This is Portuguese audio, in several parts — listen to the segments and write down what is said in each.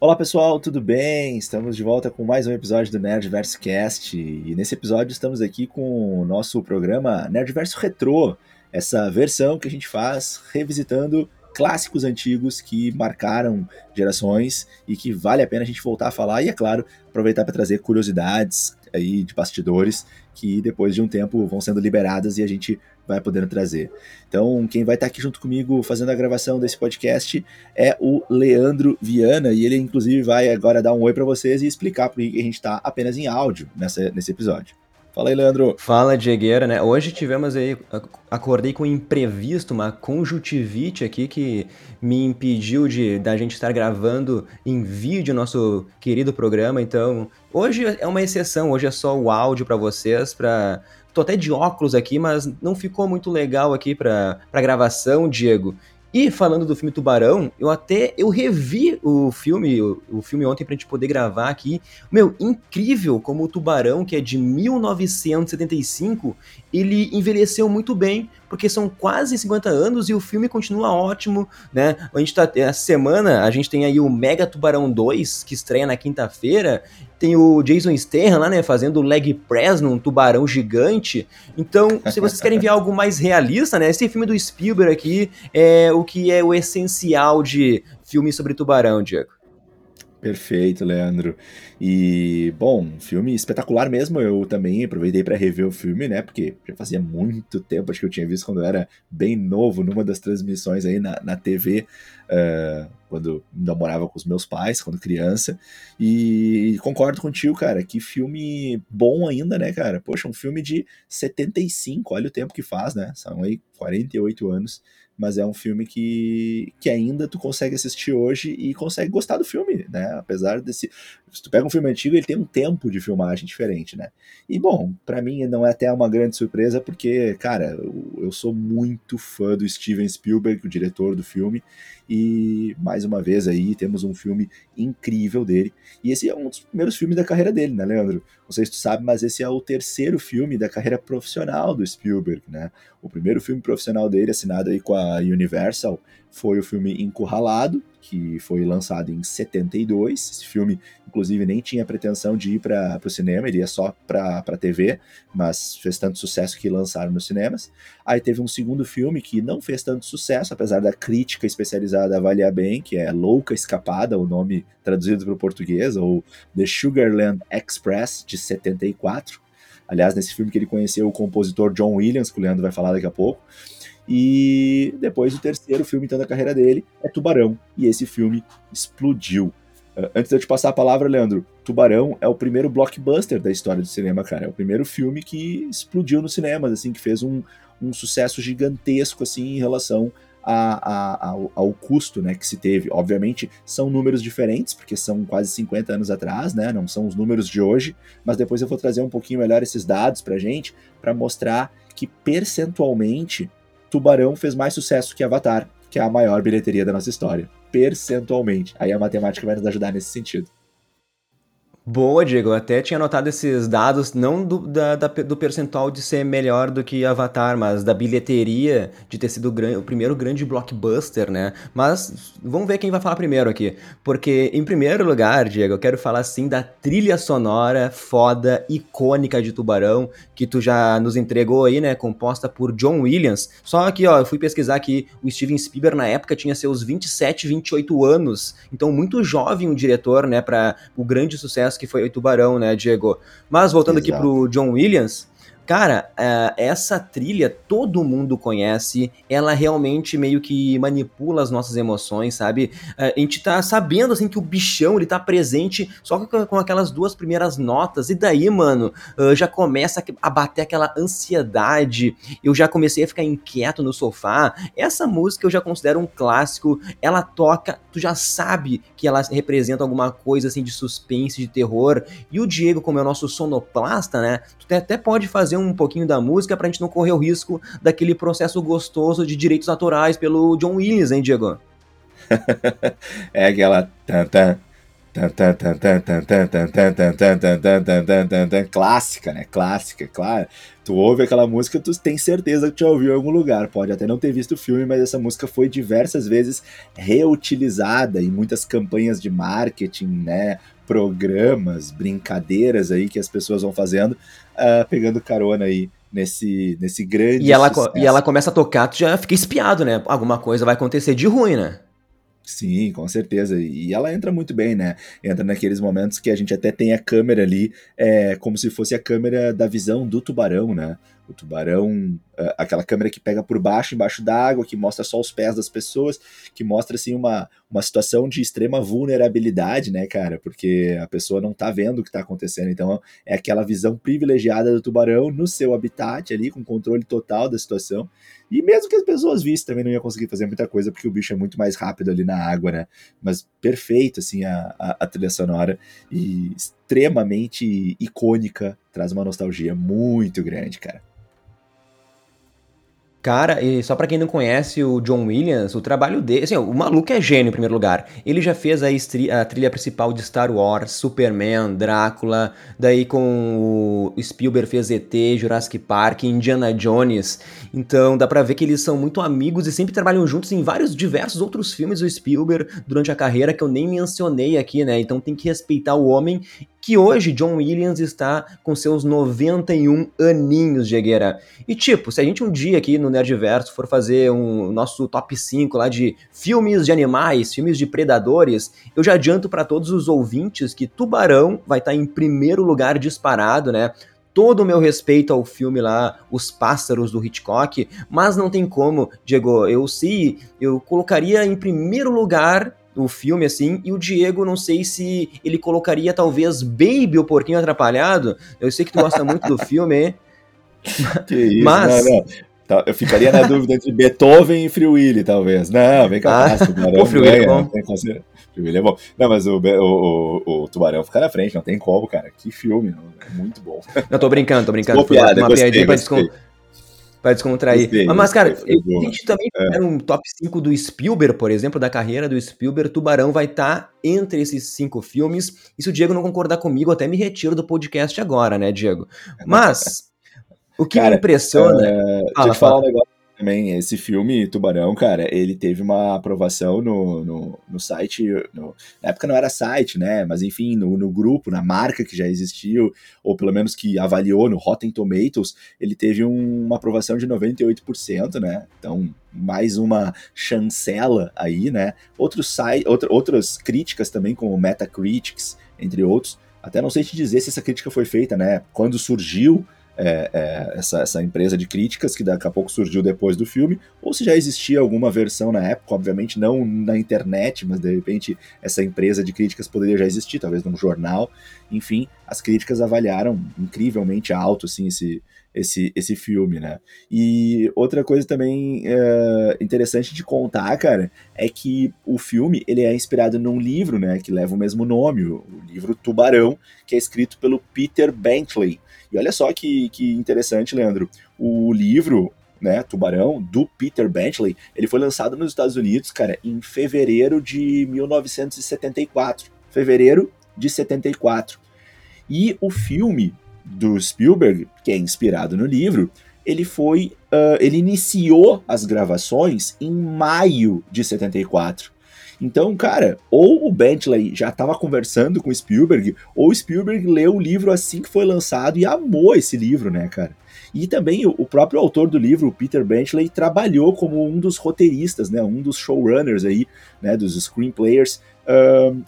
Olá pessoal, tudo bem? Estamos de volta com mais um episódio do Nerdverso Cast e nesse episódio estamos aqui com o nosso programa Nerdverso Retro, essa versão que a gente faz revisitando clássicos antigos que marcaram gerações e que vale a pena a gente voltar a falar e, é claro, aproveitar para trazer curiosidades aí de bastidores que depois de um tempo vão sendo liberadas e a gente vai podendo trazer. Então, quem vai estar aqui junto comigo fazendo a gravação desse podcast é o Leandro Viana, e ele inclusive vai agora dar um oi para vocês e explicar por que a gente está apenas em áudio nessa, nesse episódio. Fala aí, Leandro. Fala, Diegueira, né? Hoje tivemos aí, acordei com um imprevisto, uma conjuntivite aqui que me impediu de da gente estar gravando em vídeo nosso querido programa. Então, hoje é uma exceção, hoje é só o áudio para vocês, para Tô até de óculos aqui, mas não ficou muito legal aqui para gravação, Diego. E falando do filme Tubarão, eu até eu revi o filme, o, o, filme ontem pra gente poder gravar aqui. Meu, incrível como o Tubarão, que é de 1975, ele envelheceu muito bem, porque são quase 50 anos e o filme continua ótimo, né? A gente tá essa semana, a gente tem aí o Mega Tubarão 2, que estreia na quinta-feira, tem o Jason Statham lá, né, fazendo leg press num tubarão gigante. Então, se vocês querem ver algo mais realista, né, esse filme do Spielberg aqui é o que é o essencial de filme sobre tubarão, Diego. Perfeito, Leandro. E, bom, filme espetacular mesmo. Eu também aproveitei para rever o filme, né? Porque já fazia muito tempo, acho que eu tinha visto quando eu era bem novo, numa das transmissões aí na, na TV, uh, eh, quando ainda morava com os meus pais, quando criança. E concordo contigo, cara, que filme bom ainda, né, cara? Poxa, um filme de 75, olha o tempo que faz, né? São aí 48 anos mas é um filme que, que ainda tu consegue assistir hoje e consegue gostar do filme, né? Apesar desse. Se tu pega um filme antigo, ele tem um tempo de filmagem diferente, né? E bom, para mim não é até uma grande surpresa, porque, cara, eu, eu sou muito fã do Steven Spielberg, o diretor do filme, e mais uma vez aí temos um filme incrível dele. E esse é um dos primeiros filmes da carreira dele, né, Leandro? Não sei se tu sabe, mas esse é o terceiro filme da carreira profissional do Spielberg, né? O primeiro filme profissional dele, assinado aí com a Universal, foi o filme Encurralado, que foi lançado em 72. Esse filme, inclusive, nem tinha pretensão de ir para o cinema, ele ia só para a TV, mas fez tanto sucesso que lançaram nos cinemas. Aí teve um segundo filme que não fez tanto sucesso, apesar da crítica especializada avaliar bem, que é Louca Escapada, o nome traduzido para o português, ou The Sugarland Express, de 74. Aliás, nesse filme que ele conheceu o compositor John Williams, que o Leandro vai falar daqui a pouco. E depois o terceiro filme então da carreira dele é Tubarão, e esse filme explodiu. Uh, antes de eu te passar a palavra, Leandro, Tubarão é o primeiro blockbuster da história do cinema, cara. É o primeiro filme que explodiu nos cinemas, assim, que fez um, um sucesso gigantesco, assim, em relação a, a, ao, ao, custo, né, que se teve. Obviamente, são números diferentes, porque são quase 50 anos atrás, né, não são os números de hoje, mas depois eu vou trazer um pouquinho melhor esses dados pra gente, para mostrar que percentualmente Tubarão fez mais sucesso que Avatar, que é a maior bilheteria da nossa história. Percentualmente. Aí a matemática vai nos ajudar nesse sentido. Boa, Diego. Eu até tinha notado esses dados, não do, da, da, do percentual de ser melhor do que Avatar, mas da bilheteria de ter sido o, o primeiro grande blockbuster, né? Mas vamos ver quem vai falar primeiro aqui. Porque, em primeiro lugar, Diego, eu quero falar sim da trilha sonora foda, icônica de Tubarão, que tu já nos entregou aí, né? Composta por John Williams. Só que, ó, eu fui pesquisar que o Steven Spielberg na época tinha seus 27, 28 anos. Então, muito jovem o diretor, né? Para o grande sucesso que foi o Tubarão, né, Diego? Mas voltando Exato. aqui pro John Williams, Cara, uh, essa trilha todo mundo conhece, ela realmente meio que manipula as nossas emoções, sabe? Uh, a gente tá sabendo, assim, que o bichão, ele tá presente só com, aquelas duas primeiras notas, e daí, mano, uh, já começa a bater aquela ansiedade, eu já comecei a ficar inquieto no sofá. Essa música eu já considero um clássico, ela toca, tu já sabe que ela representa alguma coisa, assim, de suspense, de terror, e o Diego, como é o nosso sonoplasta, né, tu até pode fazer um pouquinho da música pra gente não correr o risco daquele processo gostoso de direitos autorais pelo John Williams, hein, Diego? é aquela Clássica, né? Clássica, claro. Tu ouve aquela música, tu tem certeza que já ouviu em algum lugar. Pode até não ter visto o filme, mas essa música foi diversas vezes reutilizada em muitas campanhas de marketing, né? Programas, brincadeiras aí que as pessoas vão fazendo, uh, pegando carona aí nesse, nesse grande. E ela, e ela começa a tocar, tu já fica espiado, né? Alguma coisa vai acontecer de ruim, né? Sim, com certeza. E ela entra muito bem, né? Entra naqueles momentos que a gente até tem a câmera ali, é, como se fosse a câmera da visão do tubarão, né? O tubarão, é, aquela câmera que pega por baixo, embaixo d'água, que mostra só os pés das pessoas, que mostra, assim, uma, uma situação de extrema vulnerabilidade, né, cara? Porque a pessoa não tá vendo o que tá acontecendo. Então, é aquela visão privilegiada do tubarão no seu habitat ali, com controle total da situação. E mesmo que as pessoas vissem, também não ia conseguir fazer muita coisa, porque o bicho é muito mais rápido ali na água, né? Mas perfeito, assim, a, a, a trilha sonora. E extremamente icônica, traz uma nostalgia muito grande, cara. Cara, e só para quem não conhece o John Williams, o trabalho dele, assim, o maluco é gênio em primeiro lugar. Ele já fez a, a, trilha principal de Star Wars, Superman, Drácula, daí com o Spielberg fez ET, Jurassic Park, Indiana Jones. Então dá pra ver que eles são muito amigos e sempre trabalham juntos em vários diversos outros filmes do Spielberg durante a carreira que eu nem mencionei aqui, né? Então tem que respeitar o homem que hoje John Williams está com seus 91 aninhos de Egueira. E tipo, se a gente um dia aqui no Nerdverso for fazer um nosso top 5 lá de filmes de animais, filmes de predadores, eu já adianto para todos os ouvintes que Tubarão vai estar tá em primeiro lugar disparado, né? todo o meu respeito ao filme lá, Os Pássaros do Hitchcock, mas não tem como, Diego, eu sim, eu colocaria em primeiro lugar o filme, assim, e o Diego, não sei se ele colocaria talvez Baby, o Porquinho Atrapalhado. Eu sei que tu gosta muito do filme, hein? Que isso, mas... não, não. Eu ficaria na dúvida entre Beethoven e Free Willy, talvez. Não, vem cá, ah, o Free Willy é bom. Free Willy é bom. Não, mas o, o, o, o, Tubarão fica na frente, não tem como, cara. Que filme, não, muito bom. Não, tô brincando, tô brincando. Foi uma, uma piadinha pra descontar Pra descontrair. Gostei, mas, cara, a gente também é. um top 5 do Spielberg, por exemplo, da carreira do Spielberg. Tubarão vai estar tá entre esses cinco filmes. E se o Diego não concordar comigo, até me retiro do podcast agora, né, Diego? Mas, o que cara, me impressiona. É... Fala, deixa eu te falar um negócio também, esse filme, Tubarão, cara, ele teve uma aprovação no, no, no site, no, na época não era site, né, mas enfim, no, no grupo, na marca que já existiu, ou pelo menos que avaliou no Rotten Tomatoes, ele teve um, uma aprovação de 98%, né, então mais uma chancela aí, né, outros site, outra, outras críticas também, como Metacritics, entre outros, até não sei te dizer se essa crítica foi feita, né, quando surgiu é, é, essa, essa empresa de críticas que daqui a pouco surgiu depois do filme, ou se já existia alguma versão na época, obviamente não na internet, mas de repente essa empresa de críticas poderia já existir, talvez num jornal. Enfim, as críticas avaliaram incrivelmente alto assim, esse, esse, esse filme, né? E outra coisa também é, interessante de contar, cara, é que o filme ele é inspirado num livro, né, que leva o mesmo nome, o, o livro Tubarão, que é escrito pelo Peter Bentley. E olha só que, que interessante, Leandro. O livro, né, Tubarão, do Peter Bentley, ele foi lançado nos Estados Unidos, cara, em fevereiro de 1974. Fevereiro de 74. E o filme do Spielberg, que é inspirado no livro, ele foi. Uh, ele iniciou as gravações em maio de 74. Então, cara, ou o Bentley já estava conversando com o Spielberg, ou Spielberg leu o livro assim que foi lançado e amou esse livro, né, cara? E também o próprio autor do livro, Peter Bentley, trabalhou como um dos roteiristas, né, um dos showrunners aí, né, dos screenplayers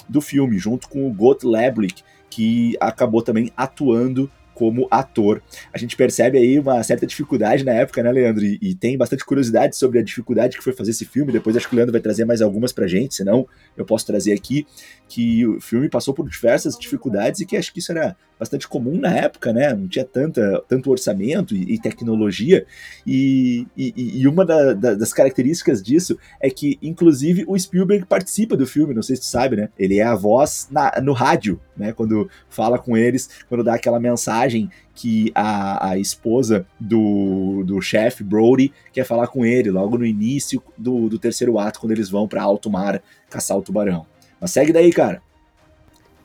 do filme, junto com o Got Leblick, que acabou também atuando como ator. A gente percebe aí uma certa dificuldade na época, né, Leandro? E, e, tem bastante curiosidade sobre a dificuldade que foi fazer esse filme. Depois acho que o Leandro vai trazer mais algumas pra gente, senão eu posso trazer aqui que o filme passou por diversas dificuldades e que acho que isso era bastante comum na época, né? Não tinha tanta, tanto orçamento e, e tecnologia. E, e, e uma da, da, das características disso é que, inclusive, o Spielberg participa do filme, não sei se tu sabe, né? Ele é a voz na, no rádio, né? Quando fala com eles, quando dá aquela mensagem que a, a esposa do, do chefe, Brody, quer falar com ele logo no início do, do terceiro ato, quando eles vão para alto mar caçar o tubarão. Mas segue daí, cara.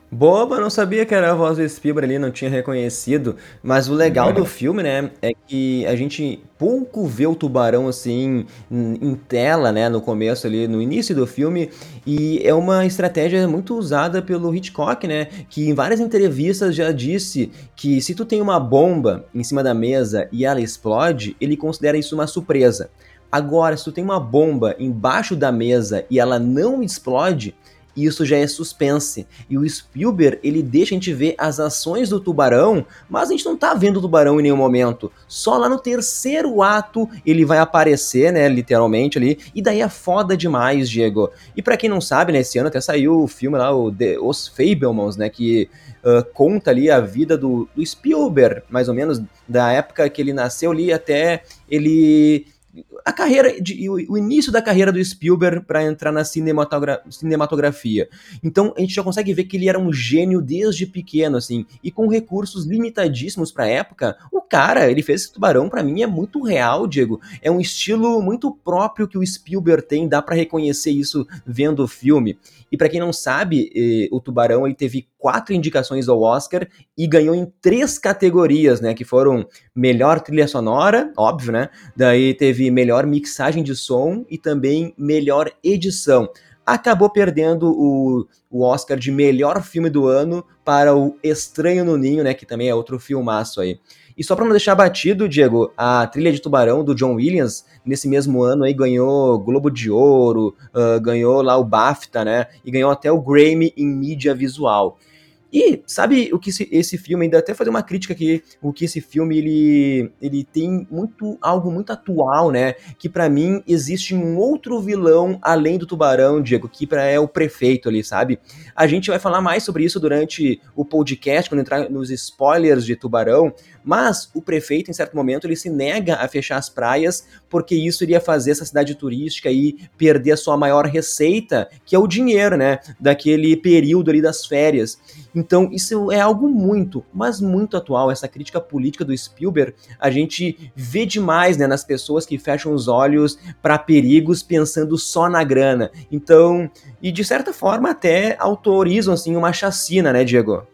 Boba, não sabia que era a voz do Spielberg ali, não tinha reconhecido. Mas o legal do filme, né, é que a gente pouco vê o tubarão assim em tela, né, no começo ali, no início do filme, e é uma estratégia muito usada pelo Hitchcock, né, que em várias entrevistas já disse que se tu tem uma bomba em cima da mesa e ela explode, ele considera isso uma surpresa. Agora, se tu tem uma bomba embaixo da mesa e ela não explode, isso já é suspense. E o Spielberg, ele deixa a gente ver as ações do tubarão, mas a gente não tá vendo o tubarão em nenhum momento. Só lá no terceiro ato ele vai aparecer, né, literalmente ali, e daí é foda demais, Diego. E para quem não sabe, né, esse ano até saiu o filme lá, o The, Os Fablemans, né, que uh, conta ali a vida do, do Spielberg, mais ou menos, da época que ele nasceu ali até ele a carreira, de, o início da carreira do Spielberg para entrar na cinematogra cinematografia. Então a gente já consegue ver que ele era um gênio desde pequeno, assim, e com recursos limitadíssimos para época. O cara, ele fez esse tubarão para mim é muito real, Diego. É um estilo muito próprio que o Spielberg tem, dá para reconhecer isso vendo o filme. E para quem não sabe, eh, o Tubarão ele teve quatro indicações ao Oscar e ganhou em três categorias, né? Que foram melhor trilha sonora, óbvio, né? Daí teve melhor mixagem de som e também melhor edição acabou perdendo o, o, Oscar de melhor filme do ano para o Estranho no Ninho, né, que também é outro filmaço aí. E só para não deixar batido, Diego, a trilha de Tubarão do John Williams, nesse mesmo ano aí ganhou Globo de Ouro, uh, ganhou lá o BAFTA, né? E ganhou até o Grammy em mídia visual. E sabe o que esse, esse, filme, ainda até fazer uma crítica aqui, o que esse filme ele, ele tem muito algo muito atual, né? Que para mim existe um outro vilão além do Tubarão, Diego, que pra, é o prefeito ali, sabe? A gente vai falar mais sobre isso durante o podcast, quando entrar nos spoilers de Tubarão, mas o prefeito, em certo momento, ele se nega a fechar as praias porque isso iria fazer essa cidade turística aí perder a sua maior receita, que é o dinheiro, né? Daquele período ali das férias. Então, isso é algo muito, mas muito atual. Essa crítica política do Spielberg, a gente vê demais né, nas pessoas que fecham os olhos para perigos pensando só na grana. Então, e de certa forma até autorizam assim uma chacina, né, Diego?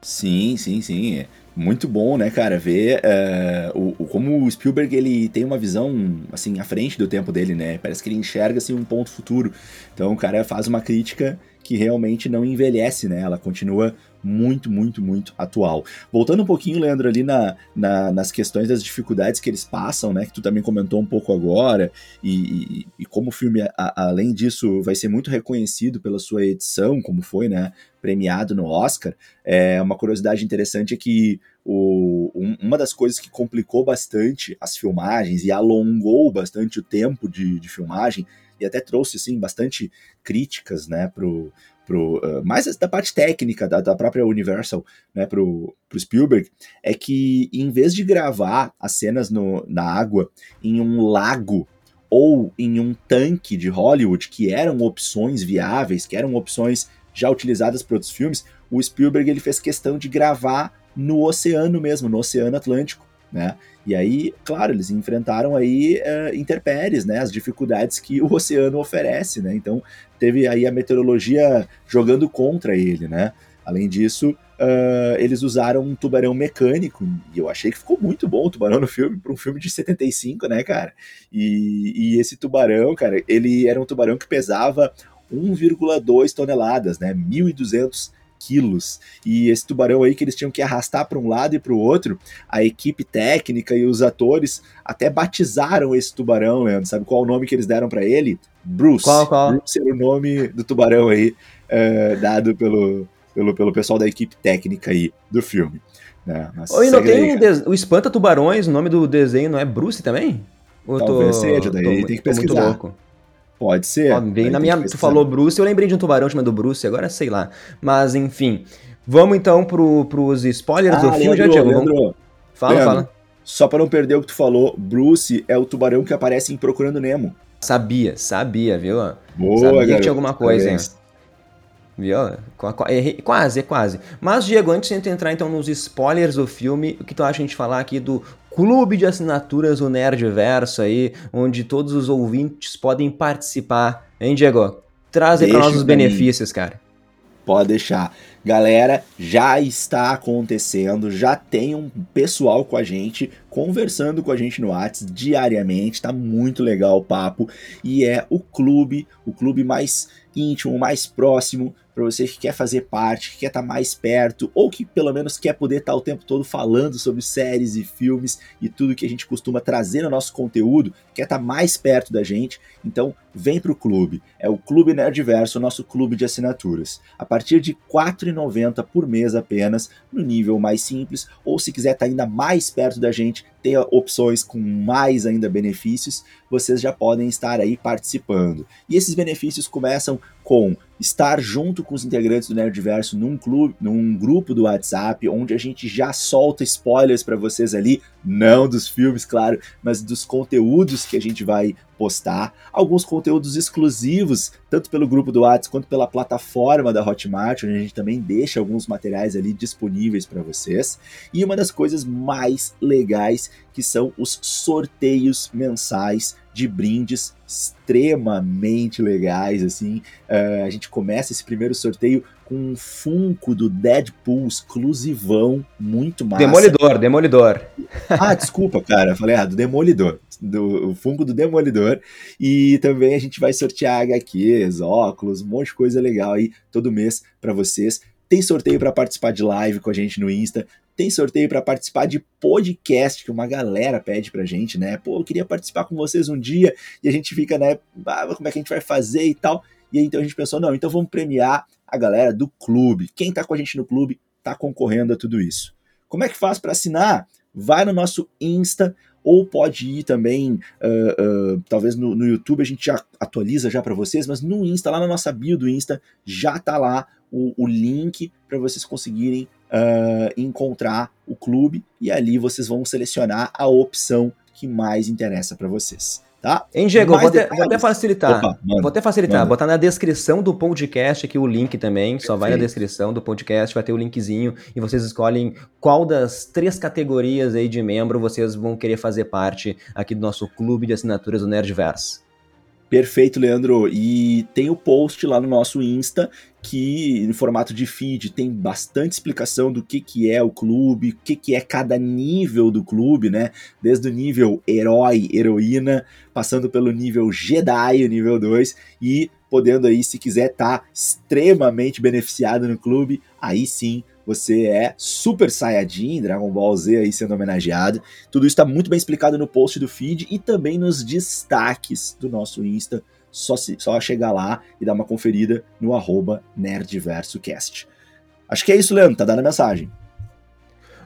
Sim, sim, sim muito bom, né, cara, ver uh, o, o, como o Spielberg ele tem uma visão assim à frente do tempo dele, né? Parece que ele enxerga assim um ponto futuro. Então o cara faz uma crítica que realmente não envelhece, né? Ela continua muito, muito, muito atual. Voltando um pouquinho, Leandro, ali na, na, nas questões das dificuldades que eles passam, né? Que tu também comentou um pouco agora, e, e, e como o filme, a, além disso, vai ser muito reconhecido pela sua edição, como foi, né? Premiado no Oscar. É, uma curiosidade interessante é que o, um, uma das coisas que complicou bastante as filmagens e alongou bastante o tempo de, de filmagem e até trouxe assim bastante críticas né pro, pro uh, mais da parte técnica da, da própria Universal né pro, pro Spielberg é que em vez de gravar as cenas no, na água em um lago ou em um tanque de Hollywood que eram opções viáveis que eram opções já utilizadas para outros filmes o Spielberg ele fez questão de gravar no oceano mesmo no Oceano Atlântico né? E aí, claro, eles enfrentaram aí uh, intempéries, né? As dificuldades que o oceano oferece, né? Então teve aí a meteorologia jogando contra ele, né? Além disso, uh, eles usaram um tubarão mecânico e eu achei que ficou muito bom o tubarão no filme para um filme de 75, né, cara? E, e esse tubarão, cara, ele era um tubarão que pesava 1,2 toneladas, né? 1.200 quilos. E esse tubarão aí que eles tinham que arrastar para um lado e para o outro, a equipe técnica e os atores até batizaram esse tubarão, Leandro. Sabe qual é o nome que eles deram para ele? Bruce. Qual, qual? Bruce era o nome do tubarão aí, uh, dado pelo, pelo, pelo pessoal da equipe técnica aí do filme. Né? Oi, não tem aí, o Espanta Tubarões, o nome do desenho não é Bruce também? Ou Talvez tô, seja, daí tô, tem que pesquisar. Muito louco. Pode ser. Ó, bem na minha. Tu falou Bruce, eu lembrei de um tubarão chamado Bruce, agora sei lá. Mas enfim. Vamos então pro, pros spoilers ah, do filme, Leandro, já, Diego? Vamos... Fala, Leandro, fala. Só para não perder o que tu falou, Bruce é o tubarão que aparece em Procurando Nemo. Sabia, sabia, viu? Boa, sabia garoto. que tinha alguma coisa, hein? Viu? Quase, quase. Mas, Diego, antes de entrar então nos spoilers do filme, o que tu acha a gente falar aqui do clube de assinaturas, o Nerdverso aí, onde todos os ouvintes podem participar, hein, Diego? Traz aí pra nós os benefícios, cara. Pode deixar. Galera, já está acontecendo, já tem um pessoal com a gente, conversando com a gente no WhatsApp diariamente, tá muito legal o papo. E é o clube, o clube mais íntimo, mais próximo para você que quer fazer parte, que quer estar tá mais perto, ou que pelo menos quer poder estar tá o tempo todo falando sobre séries e filmes e tudo que a gente costuma trazer no nosso conteúdo, quer estar tá mais perto da gente, então vem para o clube. É o Clube Nerdverso, o nosso clube de assinaturas. A partir de R$ 4,90 por mês apenas, no nível mais simples, ou se quiser estar ainda mais perto da gente, ter opções com mais ainda benefícios, vocês já podem estar aí participando. E esses benefícios começam com estar junto com os integrantes do Nerdverso num clube, num grupo do WhatsApp, onde a gente já solta spoilers para vocês ali, não dos filmes, claro, mas dos conteúdos que a gente vai postar, alguns conteúdos exclusivos, tanto pelo grupo do WhatsApp quanto pela plataforma da Hotmart, onde a gente também deixa alguns materiais ali disponíveis para vocês. E uma das coisas mais legais que são os sorteios mensais de brindes extremamente legais, assim. Uh, a gente começa esse primeiro sorteio com um Funko do Deadpool exclusivão, muito massa. Demolidor, Demolidor. Ah, desculpa, cara, falei errado, Demolidor. Do, o Funko do Demolidor. E também a gente vai sortear HQs, óculos, um monte de coisa legal aí todo mês para vocês. Tem sorteio para participar de live com a gente no Insta. Tem sorteio para participar de podcast que uma galera pede pra gente, né? Pô, eu queria participar com vocês um dia e a gente fica, né? Ah, como é que a gente vai fazer e tal. E aí então a gente pensou, não, então vamos premiar a galera do clube. Quem tá com a gente no clube tá concorrendo a tudo isso. Como é que faz para assinar? Vai no nosso Insta, ou pode ir também, uh, uh, talvez no, no, YouTube a gente já atualiza já para vocês, mas no Insta, lá na nossa bio do Insta, já tá lá o, o link para vocês conseguirem uh, encontrar o clube e ali vocês vão selecionar a opção que mais interessa para vocês. Tá? Hein, Diego, vou até, vou até, facilitar. Opa, manda, vou até facilitar. Manda. Botar na descrição do podcast aqui o link também. Perfeito. Só vai na descrição do podcast, vai ter o linkzinho e vocês escolhem qual das três categorias aí de membro vocês vão querer fazer parte aqui do nosso clube de assinaturas do Nerdverse. Perfeito, Leandro. E tem o post lá no nosso Insta que, em formato de feed, tem bastante explicação do que, que é o clube, o que, que é cada nível do clube, né? Desde o nível herói, heroína, passando pelo nível Jedi, o nível 2, e podendo aí, se quiser, estar tá extremamente beneficiado no clube, aí sim você é Super Saiyajin, Dragon Ball Z aí sendo homenageado. Tudo isso está muito bem explicado no post do feed e também nos destaques do nosso Insta. Só, se, só chegar lá e dar uma conferida no arroba NerdVersoCast. Acho que é isso, Leandro. Tá dando a mensagem.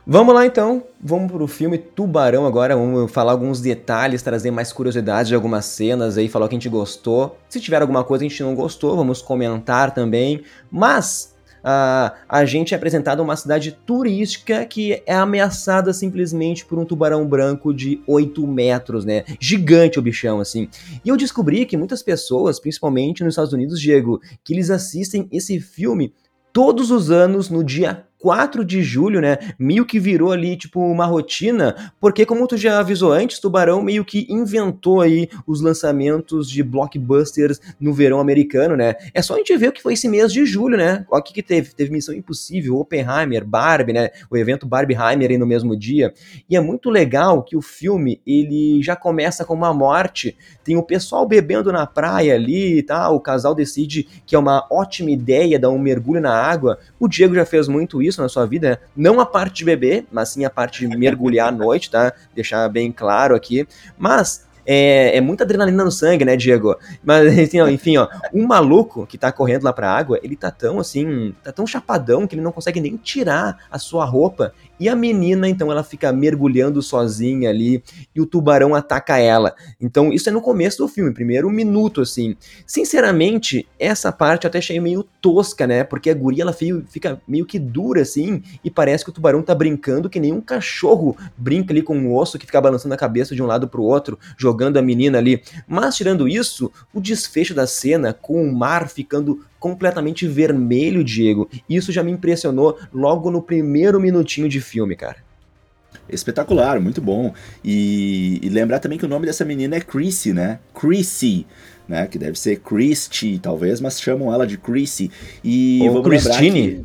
Vamos lá então, vamos pro filme Tubarão agora, vamos falar alguns detalhes, trazer mais curiosidades de algumas cenas aí, falar o que a gente gostou. Se tiver alguma coisa que a gente não gostou, vamos comentar também. Mas uh, a gente é apresentado uma cidade turística que é ameaçada simplesmente por um tubarão branco de 8 metros, né? Gigante o bichão, assim. E eu descobri que muitas pessoas, principalmente nos Estados Unidos, Diego, que eles assistem esse filme todos os anos no dia 4 de julho, né? Meio que virou ali, tipo, uma rotina, porque como tu já avisou antes, Tubarão meio que inventou aí os lançamentos de blockbusters no verão americano, né? É só a gente ver o que foi esse mês de julho, né? O que, que teve. Teve Missão Impossível, Oppenheimer, Barbie, né? O evento Barbieheimer aí no mesmo dia. E é muito legal que o filme, ele já começa com uma morte, tem o pessoal bebendo na praia ali, tá? O casal decide que é uma ótima ideia dar um mergulho na água. O Diego já fez muito isso na sua vida, né? Não a parte de beber, mas sim a parte de mergulhar à noite, tá? Deixar bem claro aqui. Mas é, é, muita adrenalina no sangue, né, Diego? Mas, assim, ó, enfim, ó, um maluco que tá correndo lá pra água, ele tá tão, assim, tá tão chapadão que ele não consegue nem tirar a sua roupa. E a menina, então, ela fica mergulhando sozinha ali e o tubarão ataca ela. Então, isso é no começo do filme, primeiro minuto, assim. Sinceramente, essa parte eu até achei meio tosca, né? Porque a guria, ela fica meio que dura, assim, e parece que o tubarão tá brincando que nem um cachorro brinca ali com um osso que fica balançando a cabeça de um lado pro outro, jogando a menina ali. Mas, tirando isso, o desfecho da cena, com o mar ficando completamente vermelho, Diego. Isso já me impressionou logo no primeiro minutinho de filme, cara. Espetacular, muito bom. E, e, lembrar também que o nome dessa menina é Chrissy, né? Chrissy, né? Que deve ser Christy, talvez, mas chamam ela de Chrissy. E Ou Christine.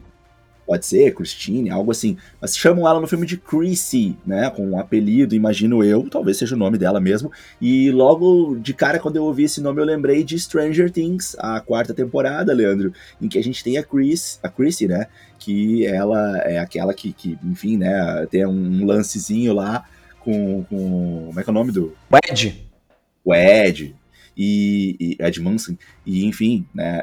Pode ser, Christine, algo assim. Mas chamam ela no filme de Chrissy, né? Com um apelido, imagino eu, talvez seja o nome dela mesmo. E logo de cara, quando eu ouvi esse nome, eu lembrei de Stranger Things, a quarta temporada, Leandro, em que a gente tem a Chris, a Chrissy, né? Que ela é aquela que, que enfim, né? Tem um lancezinho lá com, com. Como é que é o nome do. O Ed. O Ed, e, e Ed Manson, e enfim, né,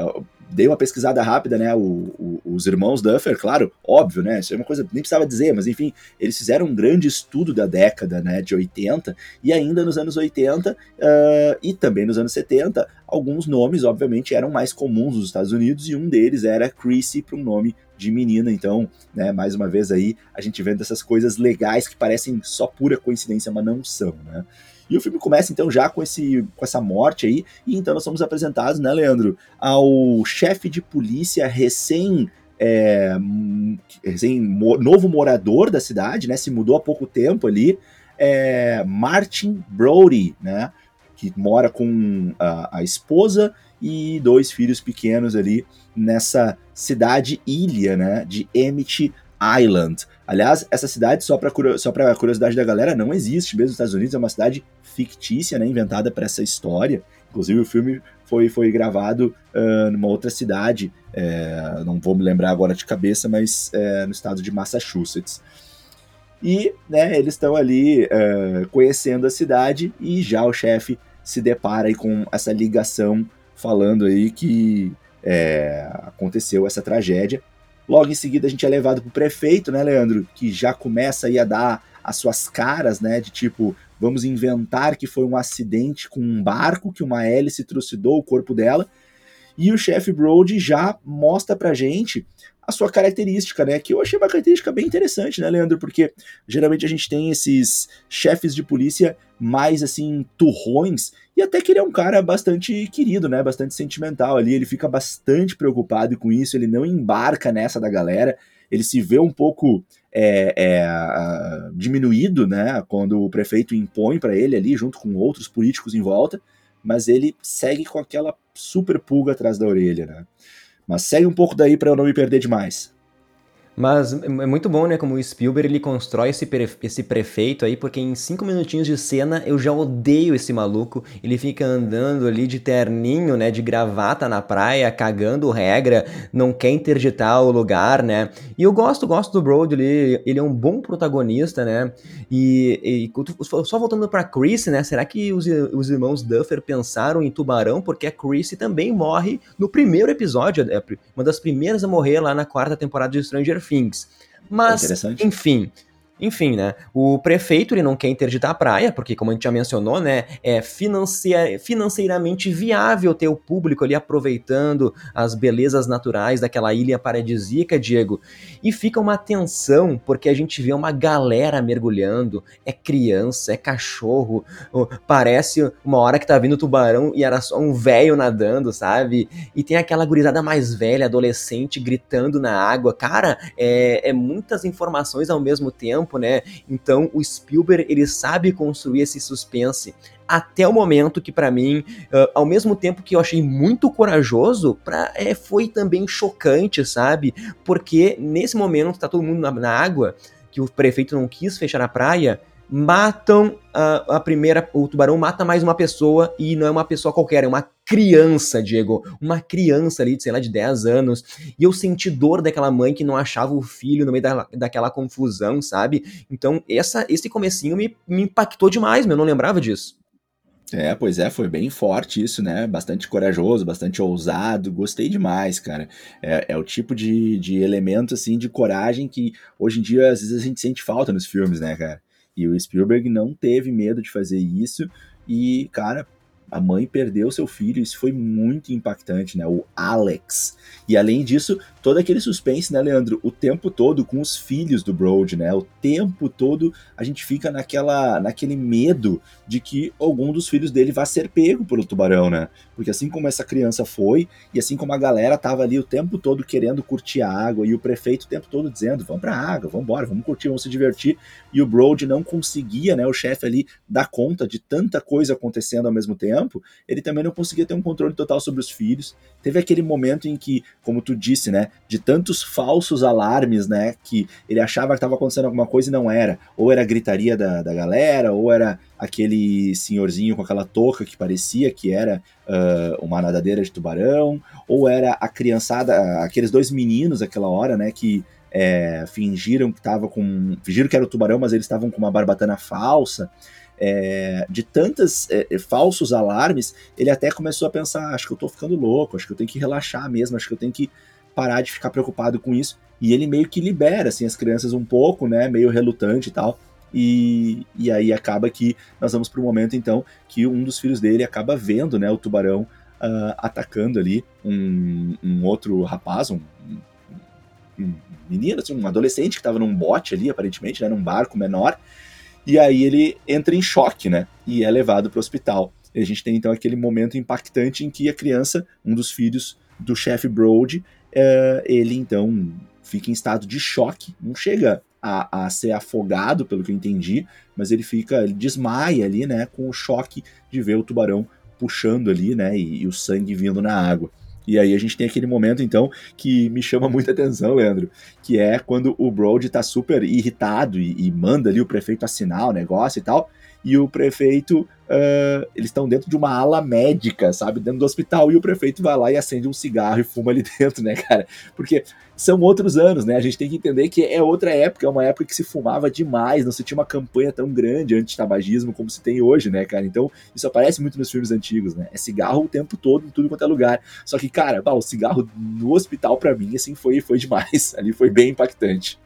uh, dei uma pesquisada rápida, né? O, o, os irmãos Duffer, claro, óbvio, né? Isso é uma coisa nem precisava dizer, mas enfim, eles fizeram um grande estudo da década né, de 80 e ainda nos anos 80 uh, ah, e também nos anos 70, alguns nomes, obviamente, eram mais comuns nos Estados Unidos e um deles era Chrissy, para um nome de menina. Então, né, mais uma vez aí, a gente vendo essas coisas legais que parecem só pura coincidência, mas não são, né? E o filme começa então já com, esse, com essa morte aí, e então nós somos apresentados, né, Leandro, ao chefe de polícia recém é, recém novo morador da cidade, né? Se mudou há pouco tempo ali, é Martin Brody, né? Que mora com a, a, esposa e dois filhos pequenos ali nessa cidade ilha, né? De Emmett Island. Aliás, essa cidade, só para só curiosidade da galera, não existe mesmo nos Estados Unidos, é uma cidade fictícia, né, inventada para essa história. Inclusive, o filme foi, foi gravado uh, numa outra cidade, é, não vou me lembrar agora de cabeça, mas é, no estado de Massachusetts. E né, eles estão ali uh, conhecendo a cidade e já o chefe se depara aí com essa ligação falando aí que é, aconteceu essa tragédia Logo em seguida a gente é levado pro prefeito, né, Leandro? Que já começa aí a dar as suas caras, né? De tipo, vamos inventar que foi um acidente com um barco, que uma hélice trucidou o corpo dela. E o chefe Brody já mostra pra gente a sua característica, né? Que eu achei uma característica bem interessante, né, Leandro? Porque geralmente a gente tem esses chefes de polícia mais assim, turrões, e até que ele é um cara bastante querido, né? Bastante sentimental ali. Ele fica bastante preocupado com isso, ele não embarca nessa da galera. Ele se vê um pouco é, é, diminuído, né? Quando o prefeito impõe para ele ali, junto com outros políticos em volta, mas ele segue com aquela super pulga atrás da orelha, né? Mas segue um pouco daí para eu não me perder demais. Mas é muito bom, né? Como o Spielberg ele constrói esse, esse prefeito aí, porque em cinco minutinhos de cena eu já odeio esse maluco. Ele fica andando ali de terninho, né? De gravata na praia, cagando regra, não quer interditar o lugar, né? E eu gosto, gosto do Brody, ele, ele é um bom protagonista, né? E, e só voltando pra Chris, né? Será que os, os irmãos Duffer pensaram em Tubarão? Porque a Chris também morre no primeiro episódio, é uma das primeiras a morrer lá na quarta temporada de Stranger Things. Mas, enfim, enfim, né? O prefeito ele não quer interditar a praia, porque, como a gente já mencionou, né? É financeiramente viável ter o público ali aproveitando as belezas naturais daquela ilha paradisíaca, Diego. E fica uma tensão, porque a gente vê uma galera mergulhando. É criança, é cachorro. Parece uma hora que tá vindo tubarão e era só um velho nadando, sabe? E tem aquela gurizada mais velha, adolescente, gritando na água. Cara, é, é muitas informações ao mesmo tempo tempo, né? Então o Spielberg ele sabe construir esse suspense até o momento que para mim, uh, ao mesmo tempo que eu achei muito corajoso, é, foi também chocante, sabe? Porque nesse momento tá todo mundo na, na água, que o prefeito não quis fechar a praia, matam a, a, primeira. O tubarão mata mais uma pessoa e não é uma pessoa qualquer, é uma criança, Diego. Uma criança ali, de, sei lá, de 10 anos. E eu senti dor daquela mãe que não achava o filho no meio da, daquela confusão, sabe? Então, essa, esse comecinho me, me impactou demais, meu. Eu não lembrava disso. É, pois é, foi bem forte isso, né? Bastante corajoso, bastante ousado, gostei demais, cara. É, é o tipo de, de elemento, assim, de coragem que hoje em dia, às vezes, a gente sente falta nos filmes, né, cara? E o Spielberg não teve medo de fazer isso. E, cara, a mãe perdeu seu filho, isso foi muito impactante, né? O Alex. E além disso, todo aquele suspense, né, Leandro? O tempo todo com os filhos do Brody, né? O tempo todo a gente fica naquela, naquele medo de que algum dos filhos dele vá ser pego pelo tubarão, né? Porque assim como essa criança foi, e assim como a galera tava ali o tempo todo querendo curtir a água, e o prefeito o tempo todo dizendo: vamos pra água, vamos embora, vamos curtir, vamos se divertir, e o Brody não conseguia, né, o chefe ali, dar conta de tanta coisa acontecendo ao mesmo tempo, ele também não conseguia ter um controle total sobre os filhos. Teve aquele momento em que, como tu disse, né, de tantos falsos alarmes, né, que ele achava que estava acontecendo alguma coisa e não era. Ou era a gritaria da, da galera, ou era aquele senhorzinho com aquela touca que parecia que era uh, uma nadadeira de tubarão, ou era a criançada, aqueles dois meninos aquela hora, né, que é, fingiram que tava com. fingiram que era o tubarão, mas eles estavam com uma barbatana falsa. É, de tantos é, é, falsos alarmes, ele até começou a pensar: acho que eu tô ficando louco, acho que eu tenho que relaxar mesmo, acho que eu tenho que parar de ficar preocupado com isso. E ele meio que libera assim, as crianças um pouco, né? Meio relutante e tal. E, e aí acaba que nós vamos para o momento então que um dos filhos dele acaba vendo né, o tubarão uh, atacando ali um, um outro rapaz, um, um menino, assim, um adolescente que estava num bote ali, aparentemente, né, num barco menor, e aí ele entra em choque, né, e é levado para o hospital. E a gente tem então aquele momento impactante em que a criança, um dos filhos do chefe Brody, uh, ele então fica em estado de choque, não chega a, a, ser afogado, pelo que eu entendi, mas ele fica, ele desmaia ali, né, com o choque de ver o tubarão puxando ali, né, e, e o sangue vindo na água. E aí a gente tem aquele momento, então, que me chama muita atenção, Leandro, que é quando o Brody tá super irritado e, e manda ali o prefeito assinar o negócio e tal, e o prefeito uh, eles estão dentro de uma ala médica, sabe? Dentro do hospital, e o prefeito vai lá e acende um cigarro e fuma ali dentro, né, cara? Porque são outros anos, né? A gente tem que entender que é outra época, é uma época que se fumava demais, não se tinha uma campanha tão grande anti-tabagismo como se tem hoje, né, cara? Então, isso aparece muito nos filmes antigos, né? É cigarro o tempo todo, em tudo quanto é lugar. Só que, cara, bah, o cigarro no hospital, para mim, assim, foi, foi demais. Ali foi bem impactante.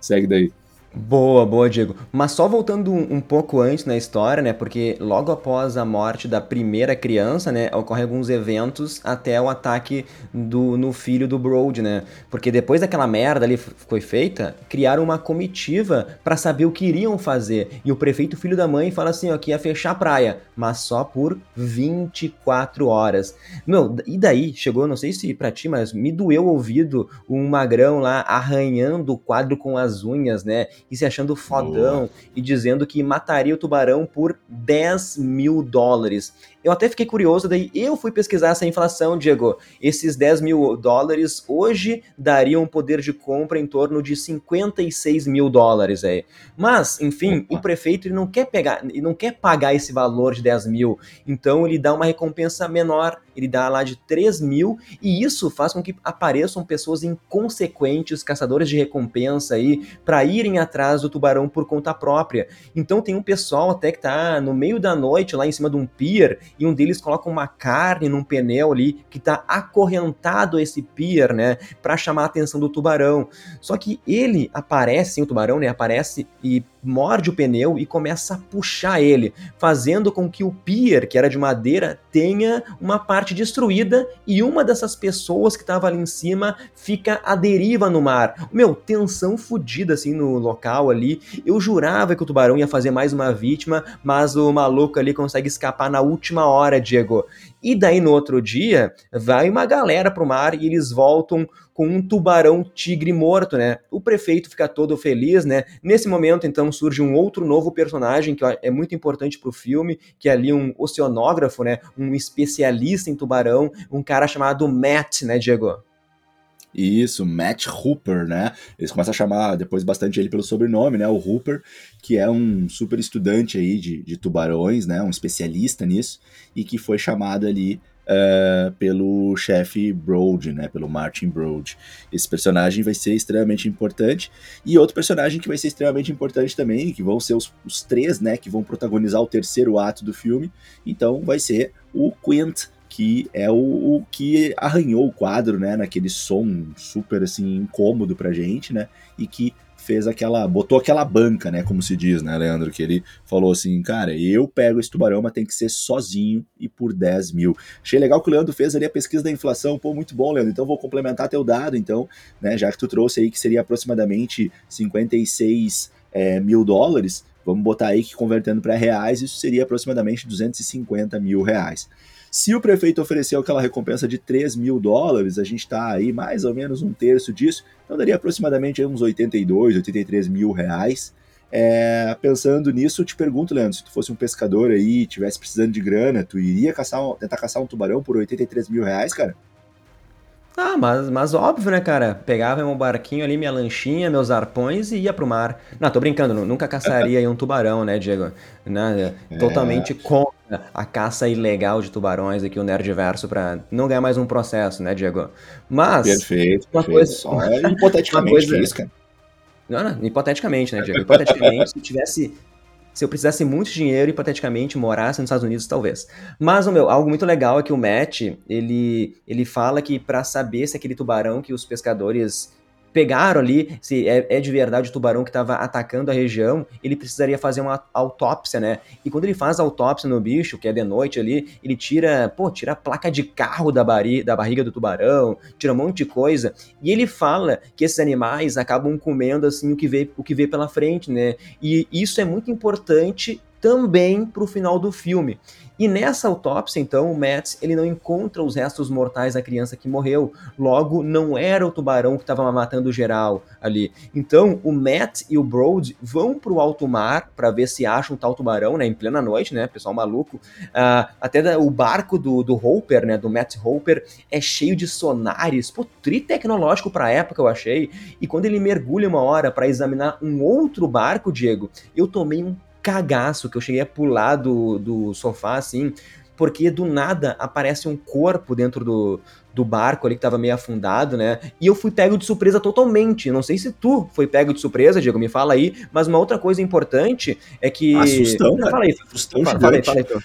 Segue daí. Boa, boa, Diego. Mas só voltando um, um, pouco antes na história, né? Porque logo após a morte da primeira criança, né? Ocorrem alguns eventos até o ataque do, no filho do Brody, né? Porque depois daquela merda ali foi feita, criaram uma comitiva para saber o que iriam fazer. E o prefeito, filho da mãe, fala assim, ó, que ia fechar a praia, mas só por 24 horas. Meu, e daí chegou, não sei se pra ti, mas me doeu o ouvido um magrão lá arranhando o quadro com as unhas, né? E se achando fodão Boa. e dizendo que mataria o tubarão por 10 mil dólares. Eu até fiquei curioso, daí eu fui pesquisar essa inflação, Diego. Esses 10 mil dólares hoje dariam um poder de compra em torno de 56 mil dólares aí. Mas, enfim, Opa. o prefeito não quer pegar, ele não quer pagar esse valor de 10 mil, então ele dá uma recompensa menor, ele dá lá de 3 mil, e isso faz com que apareçam pessoas inconsequentes, caçadores de recompensa aí, para irem atrás do tubarão por conta própria. Então tem um pessoal até que tá no meio da noite lá em cima de um pier e um deles coloca uma carne num pneu ali que tá acorrentado a esse pier, né, para chamar a atenção do tubarão. Só que ele aparece, o tubarão, né, aparece e morde o pneu e começa a puxar ele, fazendo com que o pier, que era de madeira, tenha uma parte destruída e uma dessas pessoas que estava ali em cima fica à deriva no mar. Meu, tensão fodida assim no local ali. Eu jurava que o tubarão ia fazer mais uma vítima, mas o maluco ali consegue escapar na última hora, Diego. E daí no outro dia, vai uma galera pro mar e eles voltam com um tubarão tigre morto, né? O prefeito fica todo feliz, né? Nesse momento, então, surge um outro novo personagem que é muito importante pro filme, que é ali um oceanógrafo, né? Um especialista em tubarão, um cara chamado Matt, né, Diego? Isso, Matt Hooper, né? Eles começam a chamar depois bastante ele pelo sobrenome, né? O Hooper, que é um super estudante aí de, de tubarões, né? Um especialista nisso, e que foi chamado ali uh, pelo chefe Brody, né? Pelo Martin Brody. Esse personagem vai ser extremamente importante. E outro personagem que vai ser extremamente importante também, que vão ser os, os três, né? Que vão protagonizar o terceiro ato do filme. Então vai ser o Quint que é o, o, que arranhou o quadro, né, naquele som super assim incômodo pra gente, né, e que fez aquela, botou aquela banca, né, como se diz, né, Leandro, que ele falou assim, cara, eu pego esse tubarão, mas tem que ser sozinho e por 10 mil. Achei legal que o Leandro fez ali a pesquisa da inflação, pô, muito bom, Leandro, então vou complementar teu dado, então, né, já que tu trouxe aí que seria aproximadamente 56 é, mil dólares, vamos botar aí que convertendo para reais, isso seria aproximadamente 250 mil reais. Se o prefeito ofereceu aquela recompensa de 3 mil dólares, a gente está aí mais ou menos um terço disso, então daria aproximadamente uns 82, 83 mil reais. É, pensando nisso, te pergunto, Leandro, se tu fosse um pescador aí, tivesse precisando de grana, tu iria caçar tentar caçar um tubarão por 83 mil reais, cara? Ah, mas, mas óbvio, né, cara? Pegava meu barquinho ali, minha lanchinha, meus arpões e ia pro mar. Não, tô brincando, nunca caçaria um tubarão, né, Diego? Né? É. Totalmente contra a caça ilegal de tubarões aqui, o Nerdverso, pra não ganhar mais um processo, né, Diego? Mas. Perfeito, uma perfeito. coisa. Só é hipoteticamente uma coisa, isso, cara. Não, não, hipoteticamente, né, Diego? Hipoteticamente, se tivesse se eu precisasse muito dinheiro, hipoteticamente, morasse nos Estados Unidos, talvez. Mas, meu, algo muito legal é que o Matt, ele, ele fala que para saber se aquele tubarão que os pescadores pegaram ali se é, é de verdade o tubarão que estava atacando a região, ele precisaria fazer uma autópsia, né? E quando ele faz a autópsia no bicho, que é de noite ali, ele tira, pô, tira a placa de carro da, bari, da barriga do tubarão, tira um monte de coisa. E ele fala que esses animais acabam comendo assim o que vê, o que vê pela frente, né? E isso é muito importante também para o final do filme. E nessa autópsia, então, o Matt ele não encontra os restos mortais da criança que morreu. Logo, não era o tubarão que estava matando geral ali. Então, o Matt e o Brody vão para o alto mar para ver se acham tal tubarão, né? Em plena noite, né? Pessoal maluco. Uh, até o barco do, do Hopper, né? Do Matt Hopper, é cheio de sonares. Pô, tecnológico para época, eu achei. E quando ele mergulha uma hora para examinar um outro barco, Diego, eu tomei um cagaço que eu cheguei a pular do, do sofá, assim, porque do nada aparece um corpo dentro do, do barco ali que tava meio afundado, né? E eu fui pego de surpresa totalmente. Não sei se tu foi pego de surpresa, Diego, me fala aí. Mas uma outra coisa importante é que. Assustão, cara. Fala aí, Assustão fala, fala aí, fala aí,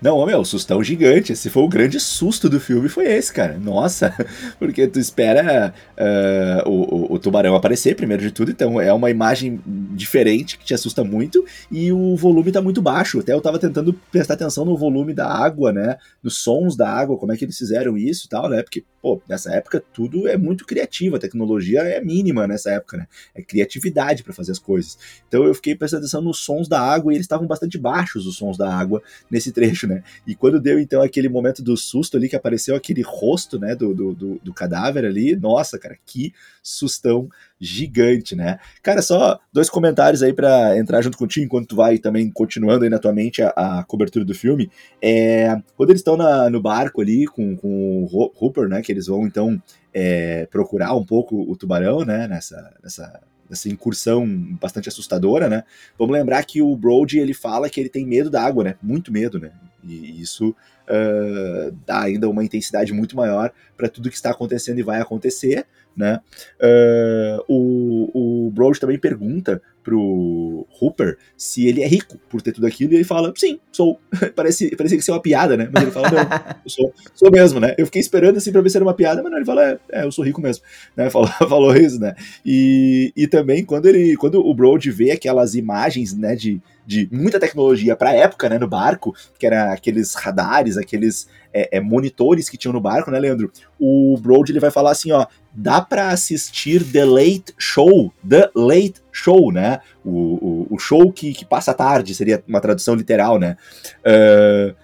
Não, meu, sustão gigante. Esse foi o grande susto do filme, foi esse, cara. Nossa, porque tu espera uh, o, o, tubarão aparecer, primeiro de tudo, então é uma imagem diferente que te assusta muito e o volume tá muito baixo. Até eu tava tentando prestar atenção no volume da água, né? Nos sons da água, como é que eles fizeram isso e tal, né? Porque, pô, nessa época tudo é muito criativo, a tecnologia é mínima nessa época, né? É criatividade para fazer as coisas. Então eu fiquei prestando atenção nos sons da água e eles estavam bastante baixos, os sons da água, nesse trecho, né? E quando deu então aquele momento do susto ali, que apareceu aquele rosto, né, do, do, do, do cadáver ali, nossa, cara, que sustão gigante, né? Cara, só dois comentários aí para entrar junto contigo, enquanto tu vai também continuando aí na tua mente a, a cobertura do filme. É, quando eles estão no barco ali com, com o Hooper, né, que eles vão então é, procurar um pouco o tubarão, né, nessa, nessa essa incursão bastante assustadora, né? Vamos lembrar que o Brody ele fala que ele tem medo da água, né? Muito medo, né? E isso uh, dá ainda uma intensidade muito maior para tudo que está acontecendo e vai acontecer, né? Uh, o, o Brody também pergunta pro Hooper se ele é rico por ter tudo aquilo, e ele fala, sim, sou. Parece, parecia que ser uma piada, né? Mas ele fala, não, eu sou, sou mesmo, né? Eu fiquei esperando assim pra ver se era uma piada, mas não, ele fala, é, é eu sou rico mesmo, né? Falou, falou isso, né? E, e também quando ele, quando o Brody vê aquelas imagens, né, de, de muita tecnologia para a época, né, no barco, que era aqueles radares, aqueles é, é, monitores que tinham no barco, né, Leandro? O Brody ele vai falar assim, ó, dá para assistir The Late Show, The Late Show, né? O, o, o show que, que passa tarde, seria uma tradução literal, né? Uh,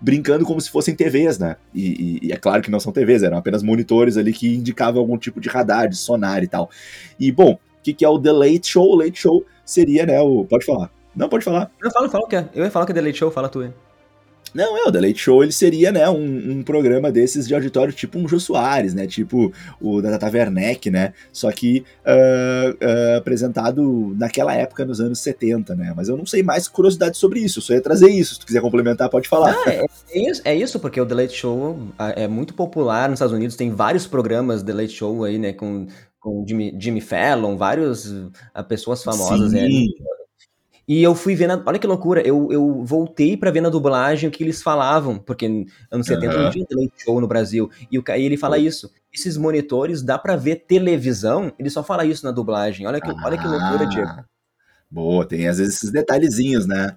brincando como se fossem TVs, né? E, e, e, é claro que não são TVs, eram apenas monitores ali que indicavam algum tipo de radar, de sonar e tal. E, bom, o que, que é o The Late Show? O Late Show seria, né, o... Pode falar. Não, pode falar. Eu falo, falo que é. Eu ia falar que é The Late Show, fala tu aí. Não, é, o The Late Show ele seria, né, um, um, programa desses de auditório tipo um Jô Soares, né, tipo o da Tata Werneck, né, só que uh, uh, apresentado naquela época, nos anos 70, né, mas eu não sei mais curiosidade sobre isso, eu só ia trazer isso, se tu quiser complementar pode falar. Ah, é, é, isso, é isso, porque o The Late Show é muito popular nos Estados Unidos, tem vários programas The Late Show aí, né, com, com Jimmy, Jimmy Fallon, vários pessoas famosas, Sim. É, E eu fui ver na, Olha que loucura, eu, eu voltei para ver na dublagem o que eles falavam, porque anos 70 uhum. não tinha Late Show no Brasil. E, o, e ele fala isso. Esses monitores dá para ver televisão, ele só fala isso na dublagem. Olha que, ah, olha que loucura, ah. Diego. Boa, tem às vezes esses detalhezinhos, né?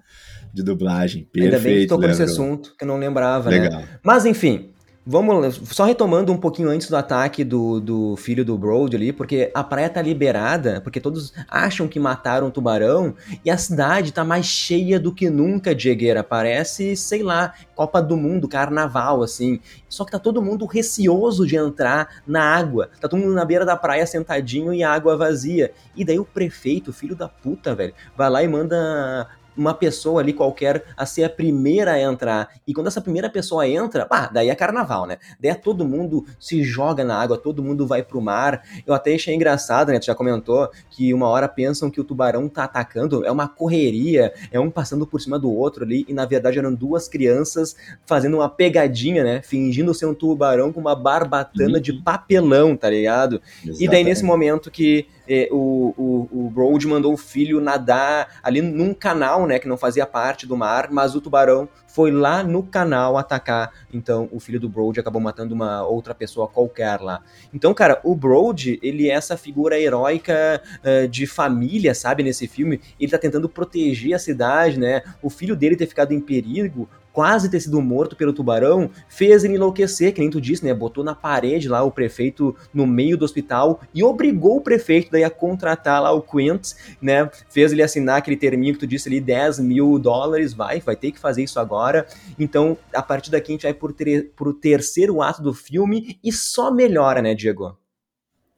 De dublagem. Perfeito. Ainda bem que tocou nesse assunto, que eu não lembrava, né? Legal. né? Mas enfim, Vamos, só retomando um pouquinho antes do ataque do, do filho do Brody ali, porque a praia tá liberada, porque todos acham que mataram o tubarão, e a cidade tá mais cheia do que nunca, Diegueira. Parece, sei lá, Copa do Mundo, carnaval, assim. Só que tá todo mundo receoso de entrar na água. Tá todo mundo na beira da praia sentadinho e a água vazia. E daí o prefeito, filho da puta, velho, vai lá e manda uma pessoa ali qualquer a ser a primeira a entrar. E quando essa primeira pessoa entra, pá, daí é carnaval, né? Daí é todo mundo se joga na água, todo mundo vai pro mar. Eu até achei engraçado, né? Tu já comentou que uma hora pensam que o tubarão tá atacando, é uma correria, é um passando por cima do outro ali, e na verdade eram duas crianças fazendo uma pegadinha, né? Fingindo ser um tubarão com uma barbatana uhum. de papelão, tá ligado? Exatamente. E daí nesse momento que é, o, o, o mandou o filho nadar ali num canal, né, que não fazia parte do mar, mas o tubarão foi lá no canal atacar. Então, o filho do Broad acabou matando uma outra pessoa qualquer lá. Então, cara, o Broad, ele é essa figura heróica uh, de família, sabe, nesse filme. Ele tá tentando proteger a cidade, né? O filho dele ter ficado em perigo, quase ter sido morto pelo tubarão, fez ele enlouquecer, que nem tu disse, né? Botou na parede lá o prefeito no meio do hospital e obrigou o prefeito daí a contratar lá o Quint, né? Fez ele assinar aquele terminho que tu disse ali, 10 mil dólares, vai, vai ter que fazer isso agora. Então, a partir daqui a gente vai pro, pro terceiro ato do filme e só melhora, né, Diego?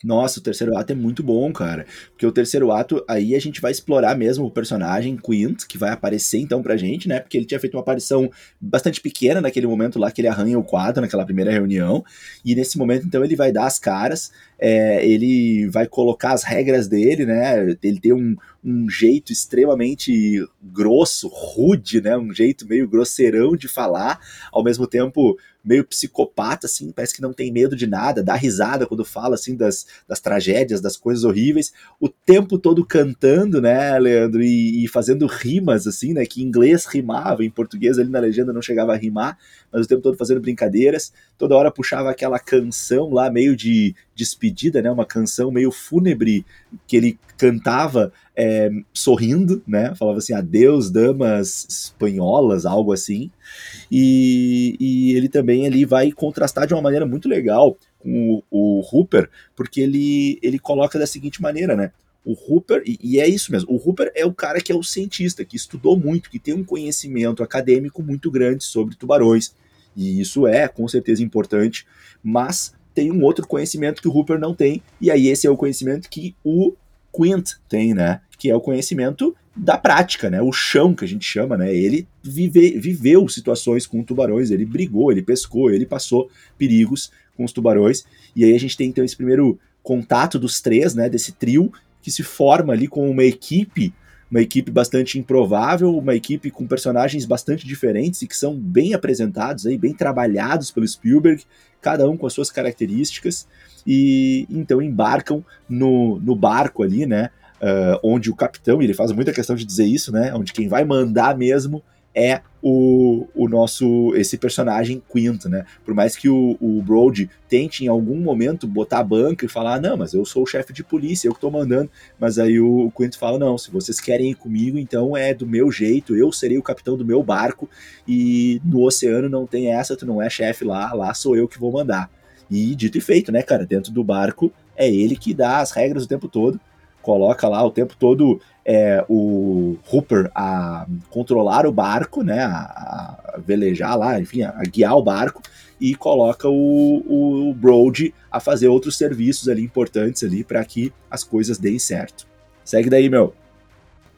Nossa, o terceiro ato é muito bom, cara. Porque o terceiro ato, aí a gente vai explorar mesmo o personagem Quint, que vai aparecer então pra gente, né? Porque ele tinha feito uma aparição bastante pequena naquele momento lá que ele arranha o quadro naquela primeira reunião. E nesse momento, então, ele vai dar as caras, é, ele vai colocar as regras dele, né? Ele tem um, um jeito extremamente grosso, rude, né? Um jeito meio grosseirão de falar, ao mesmo tempo meio psicopata, assim, parece que não tem medo de nada, dá risada quando fala, assim, das, das tragédias, das coisas horríveis, o tempo todo cantando, né, Leandro, e, e, fazendo rimas, assim, né, que em inglês rimava, em português ali na legenda não chegava a rimar, mas o tempo todo fazendo brincadeiras, toda hora puxava aquela canção lá, meio de despedida, né, uma canção meio fúnebre, que ele cantava é, sorrindo, né, falava assim, adeus, damas espanholas, algo assim, e, e ele também ali vai contrastar de uma maneira muito legal com o, o Hooper, porque ele, ele coloca da seguinte maneira, né? O Hooper, e, e, é isso mesmo, o Hooper é o cara que é o cientista, que estudou muito, que tem um conhecimento acadêmico muito grande sobre tubarões. E isso é, com certeza, importante, mas tem um outro conhecimento que o Hooper não tem, e aí esse é o conhecimento que o Quint tem, né? Que é o conhecimento da prática, né? O chão que a gente chama, né? Ele vive, viveu situações com tubarões, ele brigou, ele pescou, ele passou perigos com os tubarões. E aí a gente tem então esse primeiro contato dos três, né? Desse trio que se forma ali com uma equipe, uma equipe bastante improvável, uma equipe com personagens bastante diferentes e que são bem apresentados aí, bem trabalhados pelo Spielberg, cada um com as suas características e então embarcam no, no barco ali, né? uh, onde o capitão, e ele faz muita questão de dizer isso, né? Onde quem vai mandar mesmo é o, o nosso esse personagem Quinto, né? Por mais que o, o Brody tente em algum momento botar a banca e falar, não, mas eu sou o chefe de polícia, eu que tô mandando, mas aí o, o Quinto fala, não, se vocês querem ir comigo, então é do meu jeito, eu serei o capitão do meu barco e no oceano não tem essa, tu não é chefe lá, lá sou eu que vou mandar. E dito e feito, né, cara, dentro do barco é ele que dá as regras o tempo todo coloca lá o tempo todo é, o Hooper a controlar o barco, né, a, a velejar lá, enfim, a, guiar o barco e coloca o, o Brody a fazer outros serviços ali importantes ali para que as coisas deem certo. Segue daí, meu.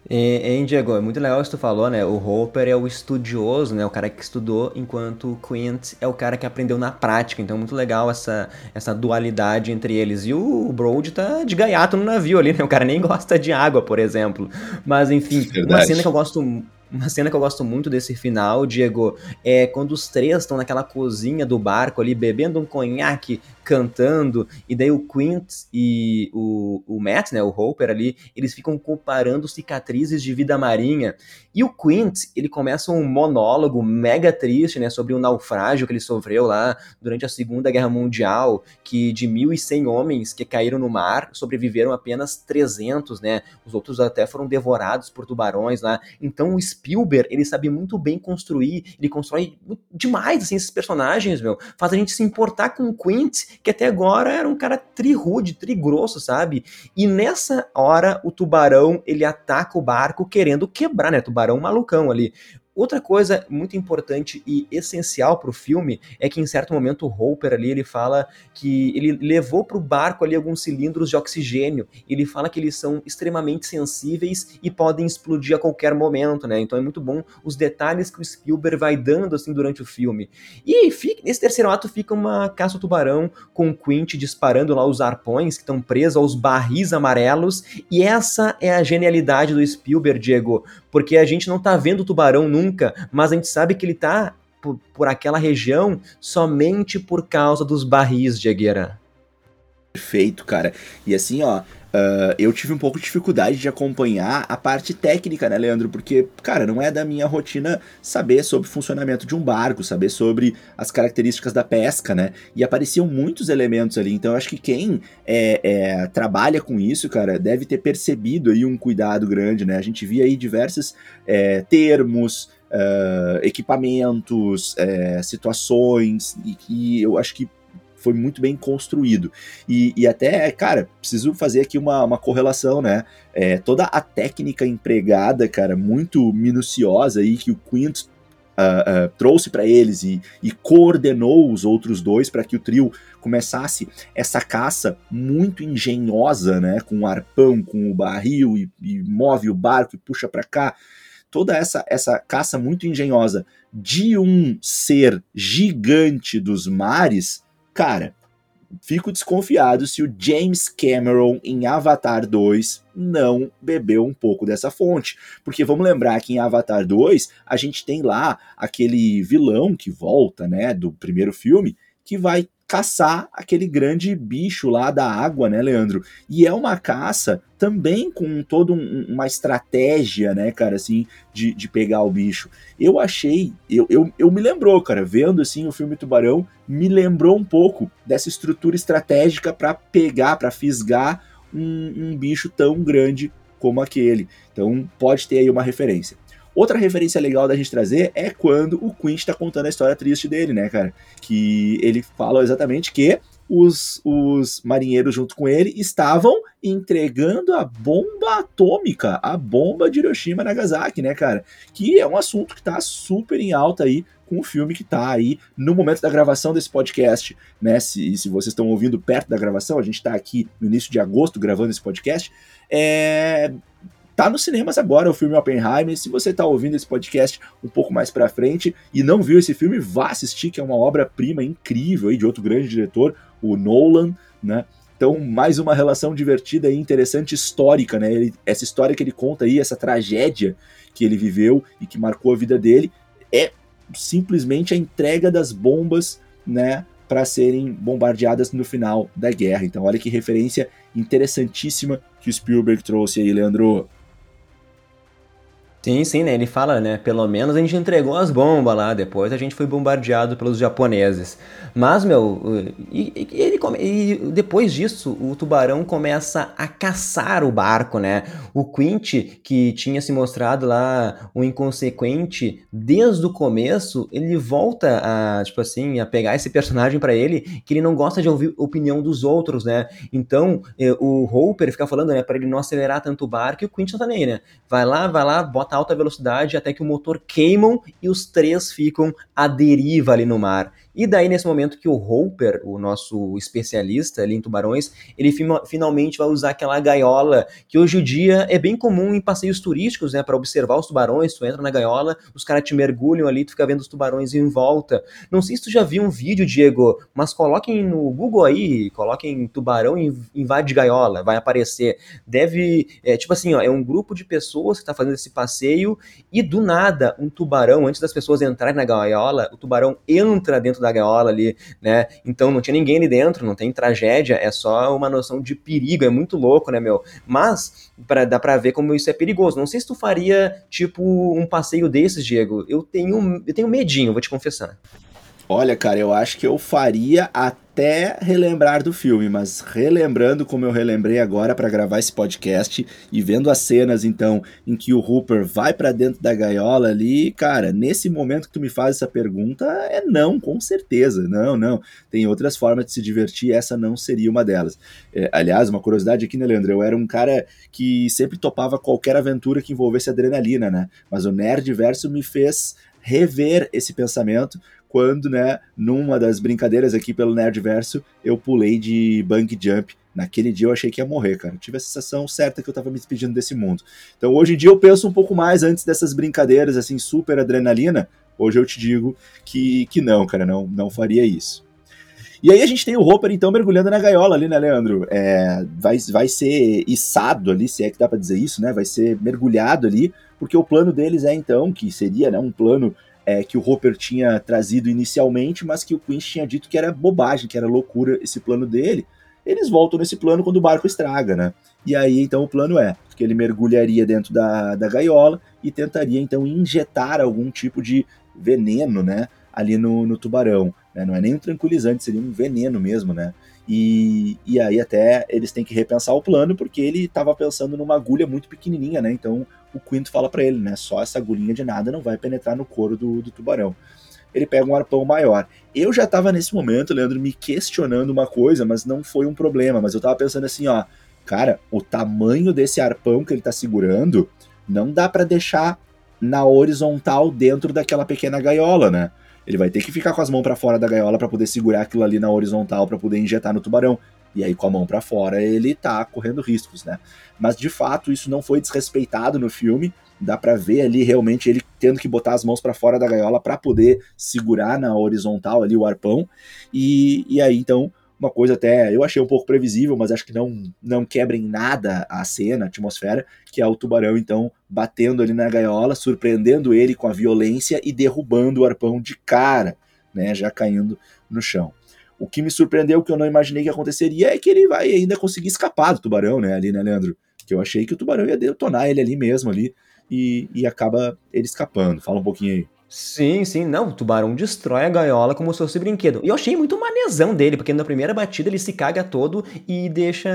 Hein, Diego, é muito legal isso que tu falou, né? O Hopper é o estudioso, né? O cara que estudou, enquanto o Quint é o cara que aprendeu na prática. Então, muito legal essa, essa dualidade entre eles. E o Brody tá de gaiato no navio ali, né? O cara nem gosta de água, por exemplo. Mas, enfim, Verdade. uma cena que eu gosto uma cena que eu gosto muito desse final, Diego, é quando os três estão naquela cozinha do barco ali, bebendo um conhaque, cantando, e daí o Quint e o, o Matt, né, o Hopper ali, eles ficam comparando cicatrizes de vida marinha. E o Quint, ele começa um monólogo mega triste, né, sobre o naufrágio que ele sofreu lá durante a Segunda Guerra Mundial, que de 1.100 homens que caíram no mar, sobreviveram apenas 300, né, os outros até foram devorados por tubarões lá. Então o Spielberg, ele sabe muito bem construir, ele constrói demais, assim, esses personagens, meu, faz a gente se importar com o Quint, que até agora era um cara tri-rude, tri-grosso, sabe? E nessa hora, o tubarão, ele ataca o barco querendo quebrar, né? Tubarão malucão ali. Outra coisa muito importante e essencial para o filme é que em certo momento o Hopper ali ele fala que ele levou para o barco ali alguns cilindros de oxigênio. Ele fala que eles são extremamente sensíveis e podem explodir a qualquer momento, né? Então é muito bom os detalhes que o Spielberg vai dando assim durante o filme. E fica, nesse terceiro ato fica uma caça ao tubarão com o Quint disparando lá os arpões que estão presos aos barris amarelos e essa é a genialidade do Spielberg, Diego, porque a gente não tá vendo o tubarão nunca, mas a gente sabe que ele tá por, por aquela região somente por causa dos barris de Agueira. Perfeito, cara. E assim, ó, Uh, eu tive um pouco de dificuldade de acompanhar a parte técnica, né, Leandro? Porque, cara, não é da minha rotina saber sobre o funcionamento de um barco, saber sobre as características da pesca, né? E apareciam muitos elementos ali. Então, eu acho que quem é, é, trabalha com isso, cara, deve ter percebido aí um cuidado grande, né? A gente via aí diversos é, termos, uh, equipamentos, é, situações, e, e eu acho que foi muito bem construído. E, e até, cara, preciso fazer aqui uma, uma correlação, né? É, toda a técnica empregada, cara, muito minuciosa aí que o Quint uh, uh, trouxe para eles e, e, coordenou os outros dois para que o trio começasse essa caça muito engenhosa, né? Com o arpão, com o barril e, e move o barco e puxa para cá. Toda essa, essa caça muito engenhosa de um ser gigante dos mares Cara, fico desconfiado se o James Cameron em Avatar 2 não bebeu um pouco dessa fonte. Porque vamos lembrar que em Avatar 2 a gente tem lá aquele vilão que volta, né, do primeiro filme, que vai caçar aquele grande bicho lá da água, né, Leandro? E é uma caça também com toda um, uma estratégia, né, cara, assim, de, de pegar o bicho. Eu achei, eu, eu, eu me lembrou, cara, vendo assim o filme Tubarão, me lembrou um pouco dessa estrutura estratégica para pegar, para fisgar um, um bicho tão grande como aquele. Então pode ter aí uma referência. Outra referência legal da gente trazer é quando o Quint está contando a história triste dele, né, cara? Que ele fala exatamente que os, os marinheiros junto com ele estavam entregando a bomba atômica, a bomba de Hiroshima e Nagasaki, né, cara? Que é um assunto que tá super em alta aí com o filme que tá aí no momento da gravação desse podcast, né? Se, se vocês estão ouvindo perto da gravação, a gente tá aqui no início de agosto gravando esse podcast. É, Tá nos cinemas agora o filme Oppenheimer. Se você tá ouvindo esse podcast um pouco mais pra frente e não viu esse filme, vá assistir, que é uma obra-prima incrível aí de outro grande diretor, o Nolan, né? Então, mais uma relação divertida e interessante histórica, né? Ele, essa história que ele conta aí, essa tragédia que ele viveu e que marcou a vida dele, é simplesmente a entrega das bombas, né? Para serem bombardeadas no final da guerra. Então, olha que referência interessantíssima que o Spielberg trouxe aí, Leandro. Sim, sim, né? Ele fala, né? Pelo menos a gente entregou as bombas lá, depois a gente foi bombardeado pelos japoneses. Mas, meu, e, e, ele, e depois disso, o tubarão começa a caçar o barco, né? O Quint, que tinha se mostrado lá um inconsequente desde o começo, ele volta a, tipo assim, a pegar esse personagem para ele, que ele não gosta de ouvir opinião dos outros, né? Então, eh, o Hopper fica falando, né, para ele não acelerar tanto o barco, e o Quint não tá nem, né? Vai lá, vai lá, bota alta velocidade até que o motor queimam e os três ficam à deriva ali no mar. E daí, nesse momento que o Hopper, o nosso especialista ali em tubarões, ele finalmente vai usar aquela gaiola que hoje em dia é bem comum em passeios turísticos, né, para observar os tubarões, tu entra na gaiola, os caras te mergulham ali, tu fica vendo os tubarões em volta. Não sei se tu já viu um vídeo, Diego, mas coloquem no Google aí, coloquem tubarão invade gaiola, vai aparecer. Deve, é, tipo assim, ó, é um grupo de pessoas que tá fazendo esse passeio e do nada um tubarão, antes das pessoas entrarem na gaiola, o tubarão entra dentro da gaiola ali, né? Então não tinha ninguém ali dentro, não tem tragédia, é só uma noção de perigo, é muito louco, né, meu? Mas pra, dá pra ver como isso é perigoso. Não sei se tu faria, tipo, um passeio desses, Diego. Eu tenho, eu tenho medinho, vou te confessar. Olha, cara, eu acho que eu faria até relembrar do filme, mas relembrando como eu relembrei agora para gravar esse podcast e vendo as cenas então em que o Hooper vai para dentro da gaiola ali, cara, nesse momento que tu me faz essa pergunta, é não, com certeza. Não, não. Tem outras formas de se divertir, essa não seria uma delas. É, aliás, uma curiosidade aqui, né, Leandro? Eu era um cara que sempre topava qualquer aventura que envolvesse adrenalina, né? Mas o Nerd Verso me fez rever esse pensamento quando, né, numa das brincadeiras aqui pelo Nerdverso, eu pulei de bang jump. Naquele dia eu achei que ia morrer, cara. Eu tive a sensação certa que eu tava me despedindo desse mundo. Então hoje em dia eu penso um pouco mais antes dessas brincadeiras, assim, super adrenalina. Hoje eu te digo que, que não, cara, não, não faria isso. E aí a gente tem o Hopper, então, mergulhando na gaiola ali, né, Leandro? É, vai, vai ser içado ali, se é que dá pra dizer isso, né? Vai ser mergulhado ali, porque o plano deles é, então, que seria né, um plano é, que o Hopper tinha trazido inicialmente, mas que o Quinch tinha dito que era bobagem, que era loucura esse plano dele. Eles voltam nesse plano quando o barco estraga, né? E aí então o plano é que ele mergulharia dentro da, da gaiola e tentaria então injetar algum tipo de veneno, né? Ali no, no tubarão. Né? Não é nem um tranquilizante, seria um veneno mesmo, né? E, e aí até eles têm que repensar o plano, porque ele estava pensando numa agulha muito pequenininha, né? Então o Quinto fala para ele, né? Só essa agulhinha de nada não vai penetrar no couro do, do tubarão. Ele pega um arpão maior. Eu já estava nesse momento, Leandro, me questionando uma coisa, mas não foi um problema. Mas eu estava pensando assim, ó, cara, o tamanho desse arpão que ele está segurando não dá para deixar na horizontal dentro daquela pequena gaiola, né? Ele vai ter que ficar com as mãos para fora da gaiola para poder segurar aquilo ali na horizontal para poder injetar no tubarão. E aí, com a mão para fora, ele tá correndo riscos, né? Mas de fato, isso não foi desrespeitado no filme. Dá para ver ali realmente ele tendo que botar as mãos para fora da gaiola para poder segurar na horizontal ali o arpão. E, e aí, então, uma coisa até eu achei um pouco previsível, mas acho que não não quebra em nada a cena, a atmosfera, que é o tubarão então batendo ali na gaiola, surpreendendo ele com a violência e derrubando o arpão de cara, né, já caindo no chão. O que me surpreendeu, que eu não imaginei que aconteceria, é que ele vai ainda conseguir escapar do tubarão, né, ali, né, Leandro? Que eu achei que o tubarão ia detonar ele ali mesmo, ali, e, e acaba ele escapando. Fala um pouquinho aí. Sim, sim, não, o tubarão destrói a gaiola como se fosse brinquedo. E eu achei muito manezão dele, porque na primeira batida ele se caga todo e deixa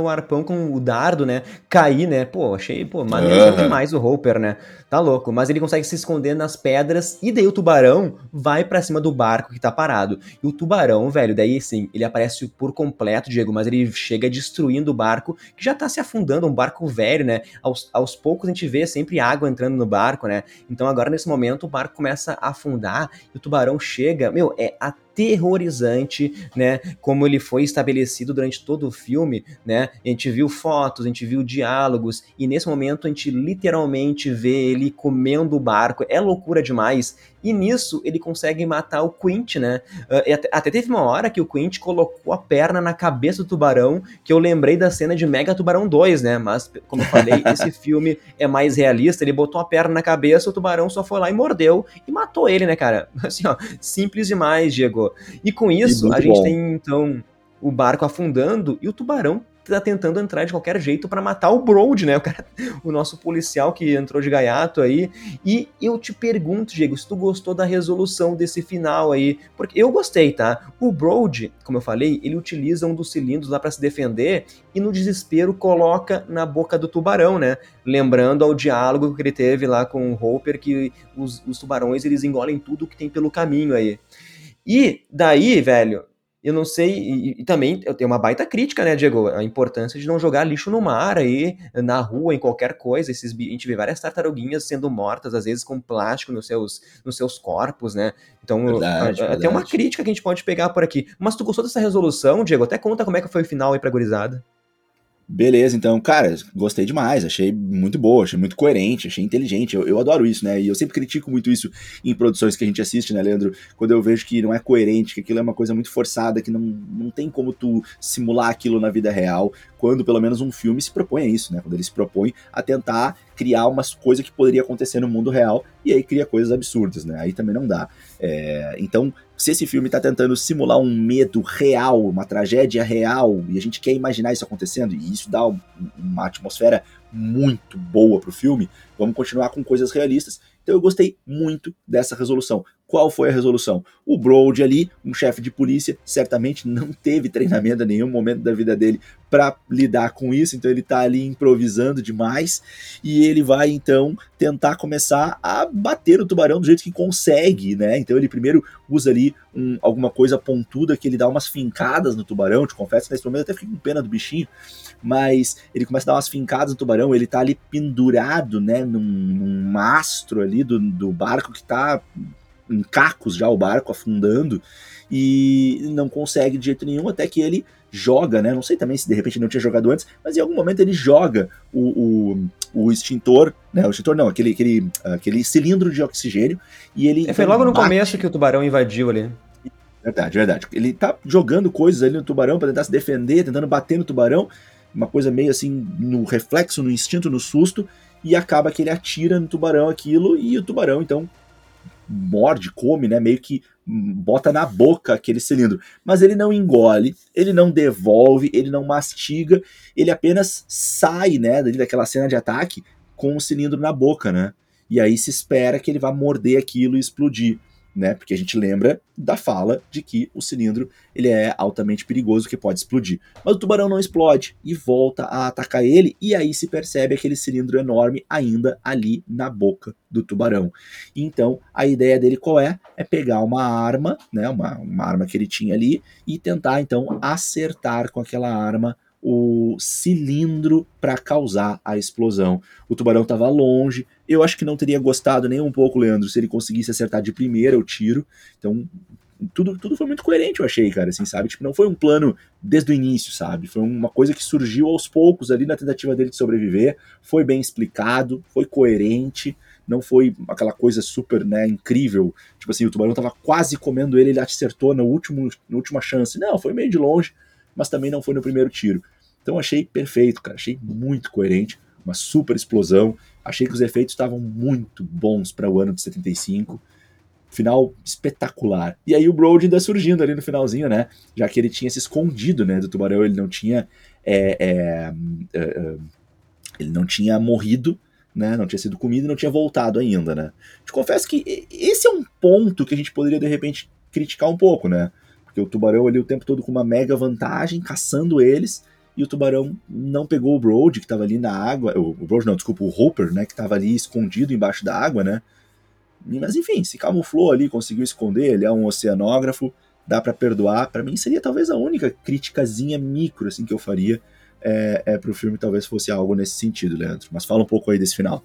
o arpão com o dardo, né, cair, né? Pô, achei, pô, manezão uhum. demais o Hopper, né? Tá louco, mas ele consegue se esconder nas pedras e daí o tubarão vai para cima do barco que tá parado. E o tubarão, velho, daí sim, ele aparece por completo, Diego, mas ele chega destruindo o barco que já tá se afundando, um barco velho, né? Aos, aos poucos a gente vê sempre água entrando no barco, né? Então agora nesse momento o barco começa a afundar e o tubarão chega, meu, é aterrorizante, né? Como ele foi estabelecido durante todo o filme, né? A gente viu fotos, a gente viu diálogos, e nesse momento a gente literalmente vê ele comendo o barco. É loucura demais. E nisso ele consegue matar o Quint, né? Uh, até, até, teve uma hora que o Quint colocou a perna na cabeça do tubarão, que eu lembrei da cena de Mega Tubarão 2, né? Mas, como eu falei, esse filme é mais realista. Ele botou a perna na cabeça, o tubarão só foi lá e mordeu e matou ele, né, cara? Assim, ó, simples demais, Diego. E com isso, e a gente bom. tem então o barco afundando e o tubarão tá tentando entrar de qualquer jeito para matar o Broad, né? O, cara, o nosso policial que entrou de gaiato aí. E eu te pergunto, Diego, se tu gostou da resolução desse final aí, porque eu gostei, tá? O Broad, como eu falei, ele utiliza um dos cilindros lá para se defender e no desespero coloca na boca do tubarão, né? Lembrando ao diálogo que ele teve lá com o Hopper que os, os tubarões eles engolem tudo que tem pelo caminho aí. E daí, velho, eu não sei, e, e, também eu tenho uma baita crítica, né, Diego? A importância de não jogar lixo no mar aí, na rua, em qualquer coisa. Esses, a gente vê várias tartaruguinhas sendo mortas, às vezes com plástico nos seus, nos seus corpos, né? Então, verdade, até uma crítica que a gente pode pegar por aqui. Mas tu gostou dessa resolução, Diego? Até conta como é que foi o final aí pra gurizada. Beleza, então, cara, gostei demais, achei muito boa, achei muito coerente, achei inteligente, eu, eu adoro isso, né? E eu sempre critico muito isso em produções que a gente assiste, né, Leandro? Quando eu vejo que não é coerente, que aquilo é uma coisa muito forçada, que não, não tem como tu simular aquilo na vida real, quando pelo menos um filme se propõe a isso, né? Quando ele se propõe a tentar criar uma coisa que poderia acontecer no mundo real e aí cria coisas absurdas, né? Aí também não dá. É, então, se esse filme está tentando simular um medo real, uma tragédia real, e a gente quer imaginar isso acontecendo, e isso dá uma atmosfera muito boa pro filme, vamos continuar com coisas realistas. Então eu gostei muito dessa resolução. Qual foi a resolução? O Brody ali, um chefe de polícia, certamente não teve treinamento em nenhum momento da vida dele para lidar com isso, então ele está ali improvisando demais e ele vai então tentar começar a bater o tubarão do jeito que consegue, né? Então ele primeiro usa ali um, alguma coisa pontuda que ele dá umas fincadas no tubarão, te confesso nesse momento até fiquei com pena do bichinho, mas ele começa a dar umas fincadas no tubarão, ele tá ali pendurado, né, num, num mastro ali do, do barco que tá em cacos já o barco afundando e não consegue de jeito nenhum até que ele joga, né? Não sei também se de repente não tinha jogado antes, mas em algum momento ele joga o, o, o extintor, né? O extintor não, aquele, aquele, aquele cilindro de oxigênio e ele. É, foi logo no começo que o tubarão invadiu ali. Verdade, verdade. Ele tá jogando coisas ali no tubarão para tentar se defender, tentando bater no tubarão, uma coisa meio assim no reflexo, no instinto, no susto, e acaba que ele atira no tubarão aquilo e o tubarão então morde, come, né? Meio que bota na boca aquele cilindro. Mas ele não engole, ele não devolve, ele não mastiga, ele apenas sai, né, daquela cena de ataque com o cilindro na boca, né? E aí se espera que ele vá morder aquilo e explodir né? Porque a gente lembra da fala de que o cilindro ele é altamente perigoso, que pode explodir. Mas o tubarão não explode e volta a atacar ele, e aí se percebe aquele cilindro enorme ainda ali na boca do tubarão. Então a ideia dele qual é? É pegar uma arma, né? Uma, uma arma que ele tinha ali e tentar então acertar com aquela arma o cilindro para causar a explosão. O tubarão estava longe. Eu acho que não teria gostado nem um pouco, Leandro, se ele conseguisse acertar de primeira o tiro. Então, tudo, tudo foi muito coerente, eu achei, cara, assim, sabe? Tipo, não foi um plano desde o início, sabe? Foi uma coisa que surgiu aos poucos ali na tentativa dele de sobreviver. Foi bem explicado, foi coerente, não foi aquela coisa super, né, incrível. Tipo assim, o tubarão tava quase comendo ele, ele acertou no último, na última chance. Não, foi meio de longe mas também não foi no primeiro tiro. Então achei perfeito, cara, achei muito coerente, uma super explosão. Achei que os efeitos estavam muito bons para o ano de 75. Final espetacular. E aí o Brody ainda surgindo ali no finalzinho, né? Já que ele tinha se escondido, né, do tubarão, ele não tinha é, é, é, é ele não tinha morrido, né? Não tinha sido comido, não tinha voltado ainda, né? Te confesso que esse é um ponto que a gente poderia de repente criticar um pouco, né? Porque o tubarão ali o tempo todo com uma mega vantagem, caçando eles, e o tubarão não pegou o Brody, que estava ali na água. O, o não, desculpa, o Hooper, né? Que estava ali escondido embaixo da água, né? Mas enfim, se camuflou ali, conseguiu esconder, ele é um oceanógrafo, dá para perdoar. Para mim seria talvez a única criticazinha micro assim que eu faria é, é pro filme, talvez fosse algo nesse sentido, Leandro. Mas fala um pouco aí desse final.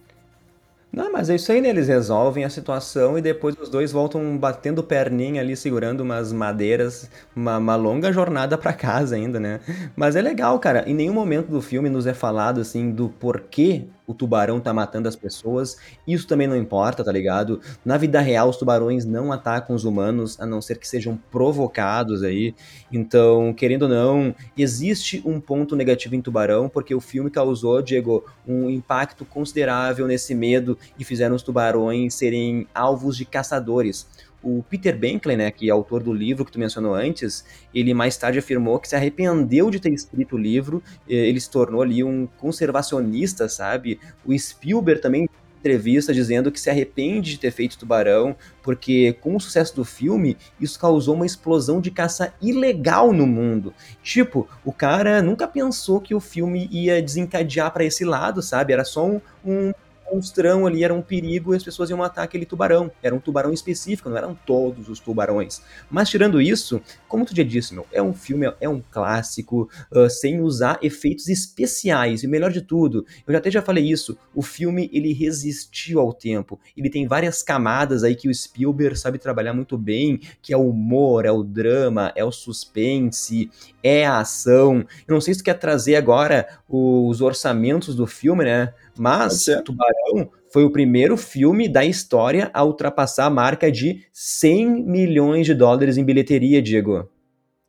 Não, mas é isso aí, né? Eles resolvem a situação e depois os dois voltam batendo perninha ali, segurando umas madeiras, uma, uma longa jornada para casa ainda, né? Mas é legal, cara. Em nenhum momento do filme nos é falado, assim, do porquê o tubarão tá matando as pessoas. Isso também não importa, tá ligado? Na vida real, os tubarões não atacam os humanos, a não ser que sejam provocados aí. Então, querendo ou não, existe um ponto negativo em tubarão, porque o filme causou, Diego, um impacto considerável nesse medo e fizeram os tubarões serem alvos de caçadores. O Peter Benkley, né, que é autor do livro que tu mencionou antes, ele mais tarde afirmou que se arrependeu de ter escrito o livro, ele se tornou ali um conservacionista, sabe? O Spielberg também entrevista dizendo que se arrepende de ter feito Tubarão, porque com o sucesso do filme, isso causou uma explosão de caça ilegal no mundo. Tipo, o cara nunca pensou que o filme ia desencadear para esse lado, sabe? Era só um, um monstrão ali, era um perigo e as pessoas iam matar aquele tubarão. Era um tubarão específico, não eram todos os tubarões. Mas tirando isso, como tu já disse, meu, é um filme, é um clássico, uh, sem usar efeitos especiais. E melhor de tudo, eu já até já falei isso, o filme ele resistiu ao tempo. Ele tem várias camadas aí que o Spielberg sabe trabalhar muito bem, que é o humor, é o drama, é o suspense, é a ação. Eu não sei se tu quer trazer agora os orçamentos do filme, né? Mas Tubarão foi o primeiro filme da história a ultrapassar a marca de 100 milhões de dólares em bilheteria, Diego.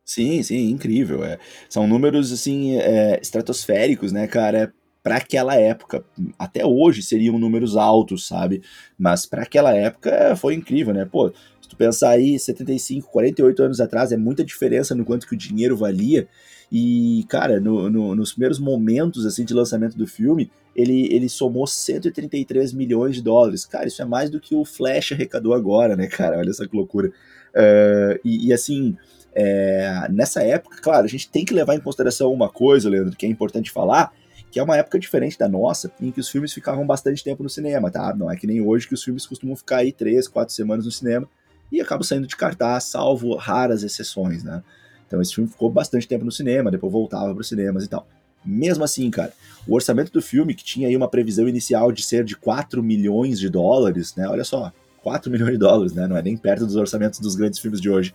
Sim, sim, incrível. É. São números assim é, estratosféricos, né, cara? Para aquela época, até hoje seriam números altos, sabe? Mas para aquela época foi incrível, né? Pô, se tu pensar aí, 75, 48 anos atrás, é muita diferença no quanto que o dinheiro valia. E, cara, no, no, nos primeiros momentos assim de lançamento do filme, ele, ele somou 133 milhões de dólares. Cara, isso é mais do que o Flash arrecadou agora, né, cara? Olha essa loucura. Uh, e, e, assim, é, nessa época, claro, a gente tem que levar em consideração uma coisa, Leandro, que é importante falar, que é uma época diferente da nossa, em que os filmes ficavam bastante tempo no cinema, tá? Não é que nem hoje que os filmes costumam ficar aí três, quatro semanas no cinema e acaba saindo de cartaz, salvo raras exceções, né? Então esse filme ficou bastante tempo no cinema, depois voltava para os cinemas e tal. Mesmo assim, cara, o orçamento do filme, que tinha aí uma previsão inicial de ser de 4 milhões de dólares, né? Olha só, 4 milhões de dólares, né? Não é nem perto dos orçamentos dos grandes filmes de hoje.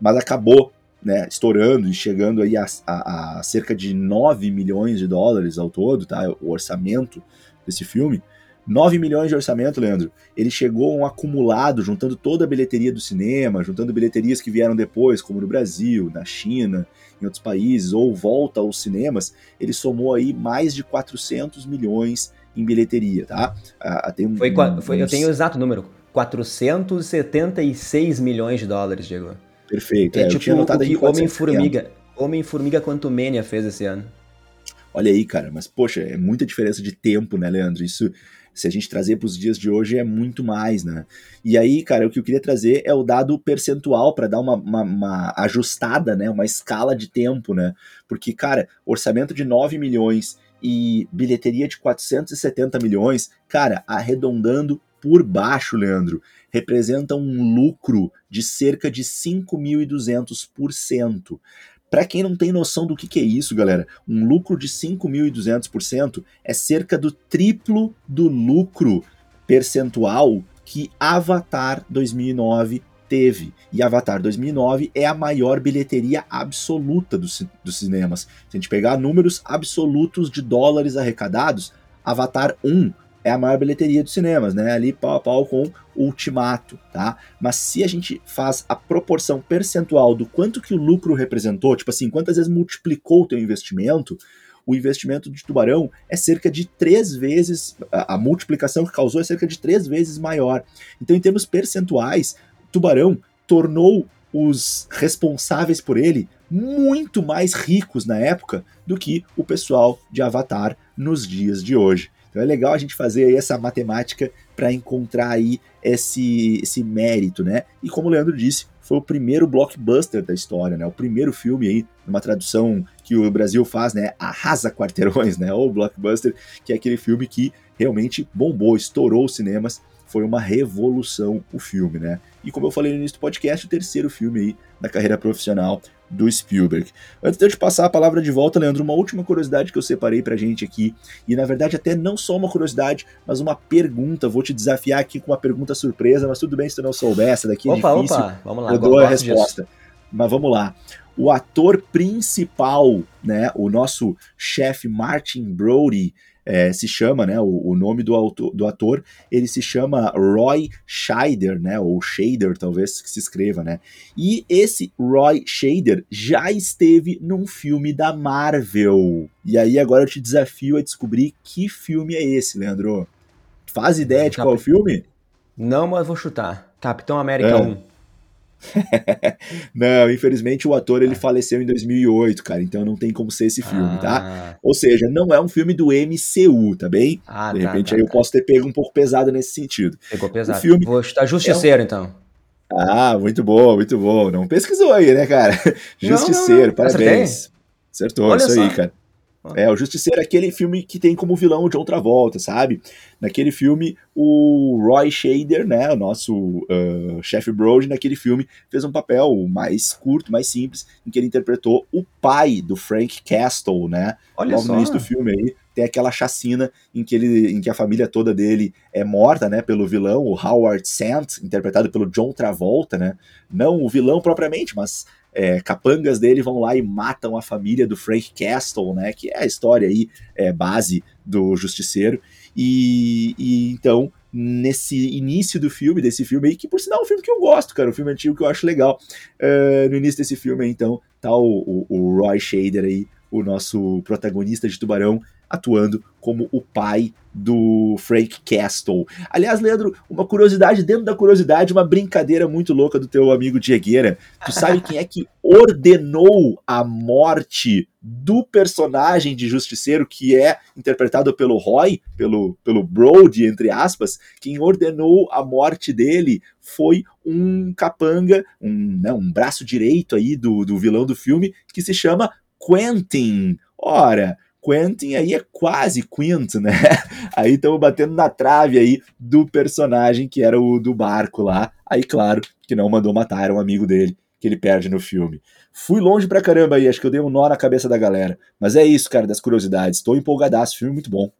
Mas acabou, né, estourando e chegando aí a, a, a cerca de 9 milhões de dólares ao todo, tá? O orçamento desse filme. 9 milhões de orçamento, Leandro. Ele chegou a um acumulado, juntando toda a bilheteria do cinema, juntando bilheterias que vieram depois, como no Brasil, na China, em outros países, ou volta aos cinemas, ele somou aí mais de 400 milhões em bilheteria, tá? Ah, tem um, foi, um, foi, uns... Eu tenho o exato número, 476 milhões de dólares, Diego. Perfeito. É, é tipo o que Homem-Formiga, Homem-Formiga quanto Mania fez esse ano. Olha aí, cara, mas poxa, é muita diferença de tempo, né, Leandro? Isso se a gente trazer para os dias de hoje, é muito mais, né? E aí, cara, o que eu queria trazer é o dado percentual para dar uma, uma, uma, ajustada, né? Uma escala de tempo, né? Porque, cara, orçamento de 9 milhões e bilheteria de 470 milhões, cara, arredondando por baixo, Leandro, representa um lucro de cerca de 5.200%. Para quem não tem noção do que, que é isso, galera, um lucro de 5.200% é cerca do triplo do lucro percentual que Avatar 2009 teve. E Avatar 2009 é a maior bilheteria absoluta dos, dos cinemas. Se a gente pegar números absolutos de dólares arrecadados, Avatar 1 é a maior bilheteria dos cinemas, né? Ali pau a pau com Ultimato, tá? Mas se a gente faz a proporção percentual do quanto que o lucro representou, tipo assim, quantas vezes multiplicou o teu investimento, o investimento de Tubarão é cerca de três vezes, a, a multiplicação que causou é cerca de três vezes maior. Então, em termos percentuais, Tubarão tornou os responsáveis por ele muito mais ricos na época do que o pessoal de Avatar nos dias de hoje. Então é legal a gente fazer essa matemática para encontrar aí esse, esse mérito, né? E como o Leandro disse, foi o primeiro blockbuster da história, né? O primeiro filme aí, numa tradução que o Brasil faz, né? Arrasa quarteirões, né? Ou blockbuster, que é aquele filme que realmente bombou, estourou os cinemas. Foi uma revolução o filme, né? E como eu falei no início do podcast, o terceiro filme aí da carreira profissional do Spielberg. Antes de eu te passar a palavra de volta, Leandro, uma última curiosidade que eu separei pra gente aqui, e na verdade até não só uma curiosidade, mas uma pergunta. Vou te desafiar aqui com uma pergunta surpresa, mas tudo bem se tu não souber, essa daqui é opa, difícil. Opa, vamos lá. Eu dou a resposta. Disso. Mas vamos lá. O ator principal, né, o nosso chefe Martin Brody, é, se chama, né, o, o nome do, autor, do ator, ele se chama Roy Scheider, né, ou Shader, talvez que se escreva, né, e esse Roy Shader já esteve num filme da Marvel, e aí agora eu te desafio a descobrir que filme é esse, Leandro. Faz ideia de qual filme? Não, mas vou chutar. Capitão América é. 1. não, infelizmente o ator ele ah. faleceu em 2008, cara, então não tem como ser esse filme, tá? ah. tá? Ou seja, não é um filme do MCU, tá bem? Ah, De tá, repente tá, aí tá. eu posso ter pego um pouco pesado nesse sentido. Pegou pesado. O filme Vou chutar Justiceiro, é um... então. Ah, muito bom, muito bom. Não pesquisou aí, né, cara? Justiceiro, não, não, não. parabéns. Acertou, Olha isso só. aí, cara. É, o Justiceiro é aquele filme que tem como vilão o John Travolta, sabe? Naquele filme, o Roy Shader, né, o nosso uh, chefe Brody, naquele filme, fez um papel mais curto, mais simples, em que ele interpretou o pai do Frank Castle, né? Olha Logo só. no início do filme aí, tem aquela chacina em que, ele, em que a família toda dele é morta, né, pelo vilão, o Howard Sant, interpretado pelo John Travolta, né? Não o vilão propriamente, mas é, capangas dele vão lá e matam a família do Frank Castle, né? Que é a história aí, é, base do Justiceiro. E, e, então, nesse início do filme, desse filme aí, que por sinal é um filme que eu gosto, cara, um filme antigo que eu acho legal. Uh, no início desse filme então, tá o, o, o Roy Shader aí, o nosso protagonista de Tubarão, atuando como o pai do Frank Castle. Aliás, Leandro, uma curiosidade dentro da curiosidade, uma brincadeira muito louca do teu amigo Diegueira. Tu sabe quem é que ordenou a morte do personagem de Justiceiro, que é interpretado pelo Roy, pelo, pelo Brody, entre aspas, quem ordenou a morte dele foi um capanga, um, né, um braço direito aí do, do vilão do filme, que se chama Quentin. Ora, Quentin aí é quase Quint, né? Aí estamos batendo na trave aí do personagem que era o do barco lá. Aí, claro, que não mandou matar, era um amigo dele que ele perde no filme. Fui longe pra caramba aí, acho que eu dei um nó na cabeça da galera. Mas é isso, cara, das curiosidades. Tô empolgadaço, filme muito bom.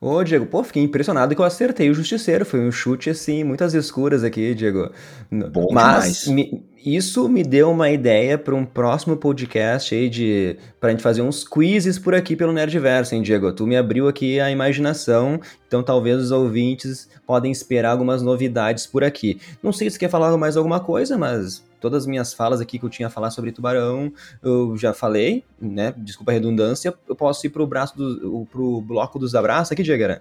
Ô, Diego, pô, fiquei impressionado que eu acertei o Justiceiro. Foi um chute, assim, muitas escuras aqui, Diego. Bom Mas me- isso me deu uma ideia para um próximo podcast aí de... Pra gente fazer uns quizzes por aqui pelo Nerdverso, hein, Diego? Tu me abriu aqui a imaginação, então talvez os ouvintes podem esperar algumas novidades por aqui. Não sei se quer falar mais alguma coisa, mas todas as minhas falas aqui que eu tinha a falar sobre tubarão, eu já falei, né? Desculpa a redundância. Eu posso ir pro braço do, pro bloco dos abraços aqui, Diego?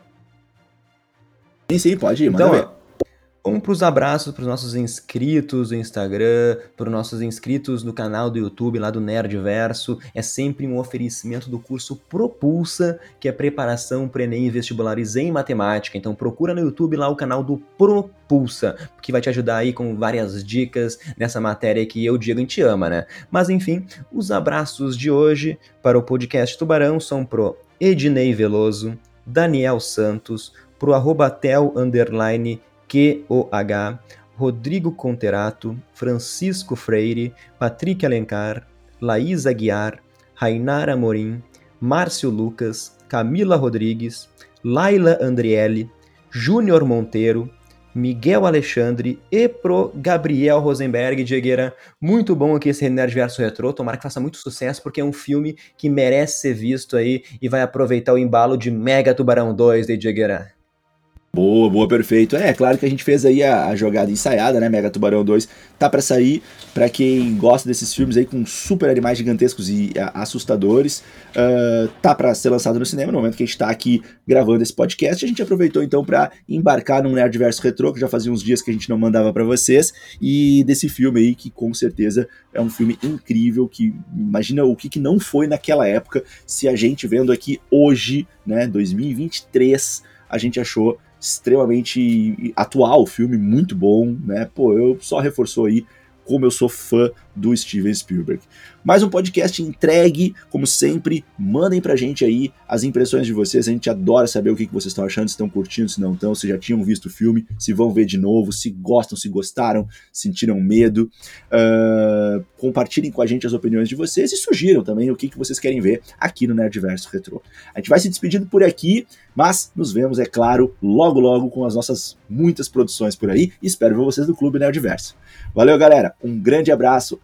Sim, sim, pode ir, manda Então, ver. Vamos pros abraços pros nossos inscritos do Instagram, pros nossos inscritos no canal do YouTube lá do Nerdverso. É sempre um oferecimento do curso Propulsa, que é preparação para Enem e vestibulares em matemática. Então procura no YouTube lá o canal do Propulsa, que vai te ajudar aí com várias dicas nessa matéria que eu, Diego, gente ama, né? Mas enfim, os abraços de hoje para o podcast Tubarão são pro Ednei Veloso, Daniel Santos, pro arroba tel underline QOH, Rodrigo Conterato, Francisco Freire, Patrick Alencar, Laís Aguiar, Rainara Morim, Márcio Lucas, Camila Rodrigues, Laila Andriele, Júnior Monteiro, Miguel Alexandre e pro Gabriel Rosenberg, Diegueira. Muito bom aqui esse Nerdverso Retro. Tomara que faça muito sucesso, porque é um filme que merece ser visto aí e vai aproveitar o embalo de Mega Tubarão 2 de Diegueira. Boa, boa, perfeito. É, claro que a gente fez aí a, a jogada ensaiada, né? Mega Tubarão 2 tá pra sair. Pra quem gosta desses filmes aí com super animais gigantescos e a, assustadores, uh, tá pra ser lançado no cinema no momento que a gente tá aqui gravando esse podcast. A gente aproveitou então pra embarcar num Nerdverso Retro, que já fazia uns dias que a gente não mandava pra vocês, e desse filme aí que com certeza é um filme incrível. Que imagina o que, que não foi naquela época, se a gente vendo aqui hoje, né, 2023, a gente achou extremamente atual, filme muito bom, né? Pô, eu só reforçou aí como eu sou fã do Steven Spielberg. Mais um podcast entregue, como sempre, mandem pra gente aí as impressões de vocês, a gente adora saber o que vocês estão achando, se estão curtindo, se não estão, se já tinham visto o filme, se vão ver de novo, se gostam, se gostaram, sentiram medo. Uh, compartilhem com a gente as opiniões de vocês e sugiram também o que vocês querem ver aqui no Nerdverso Retro. A gente vai se despedindo por aqui, mas nos vemos, é claro, logo logo com as nossas muitas produções por aí espero ver vocês no Clube Nerdverso. Valeu, galera. Um grande abraço.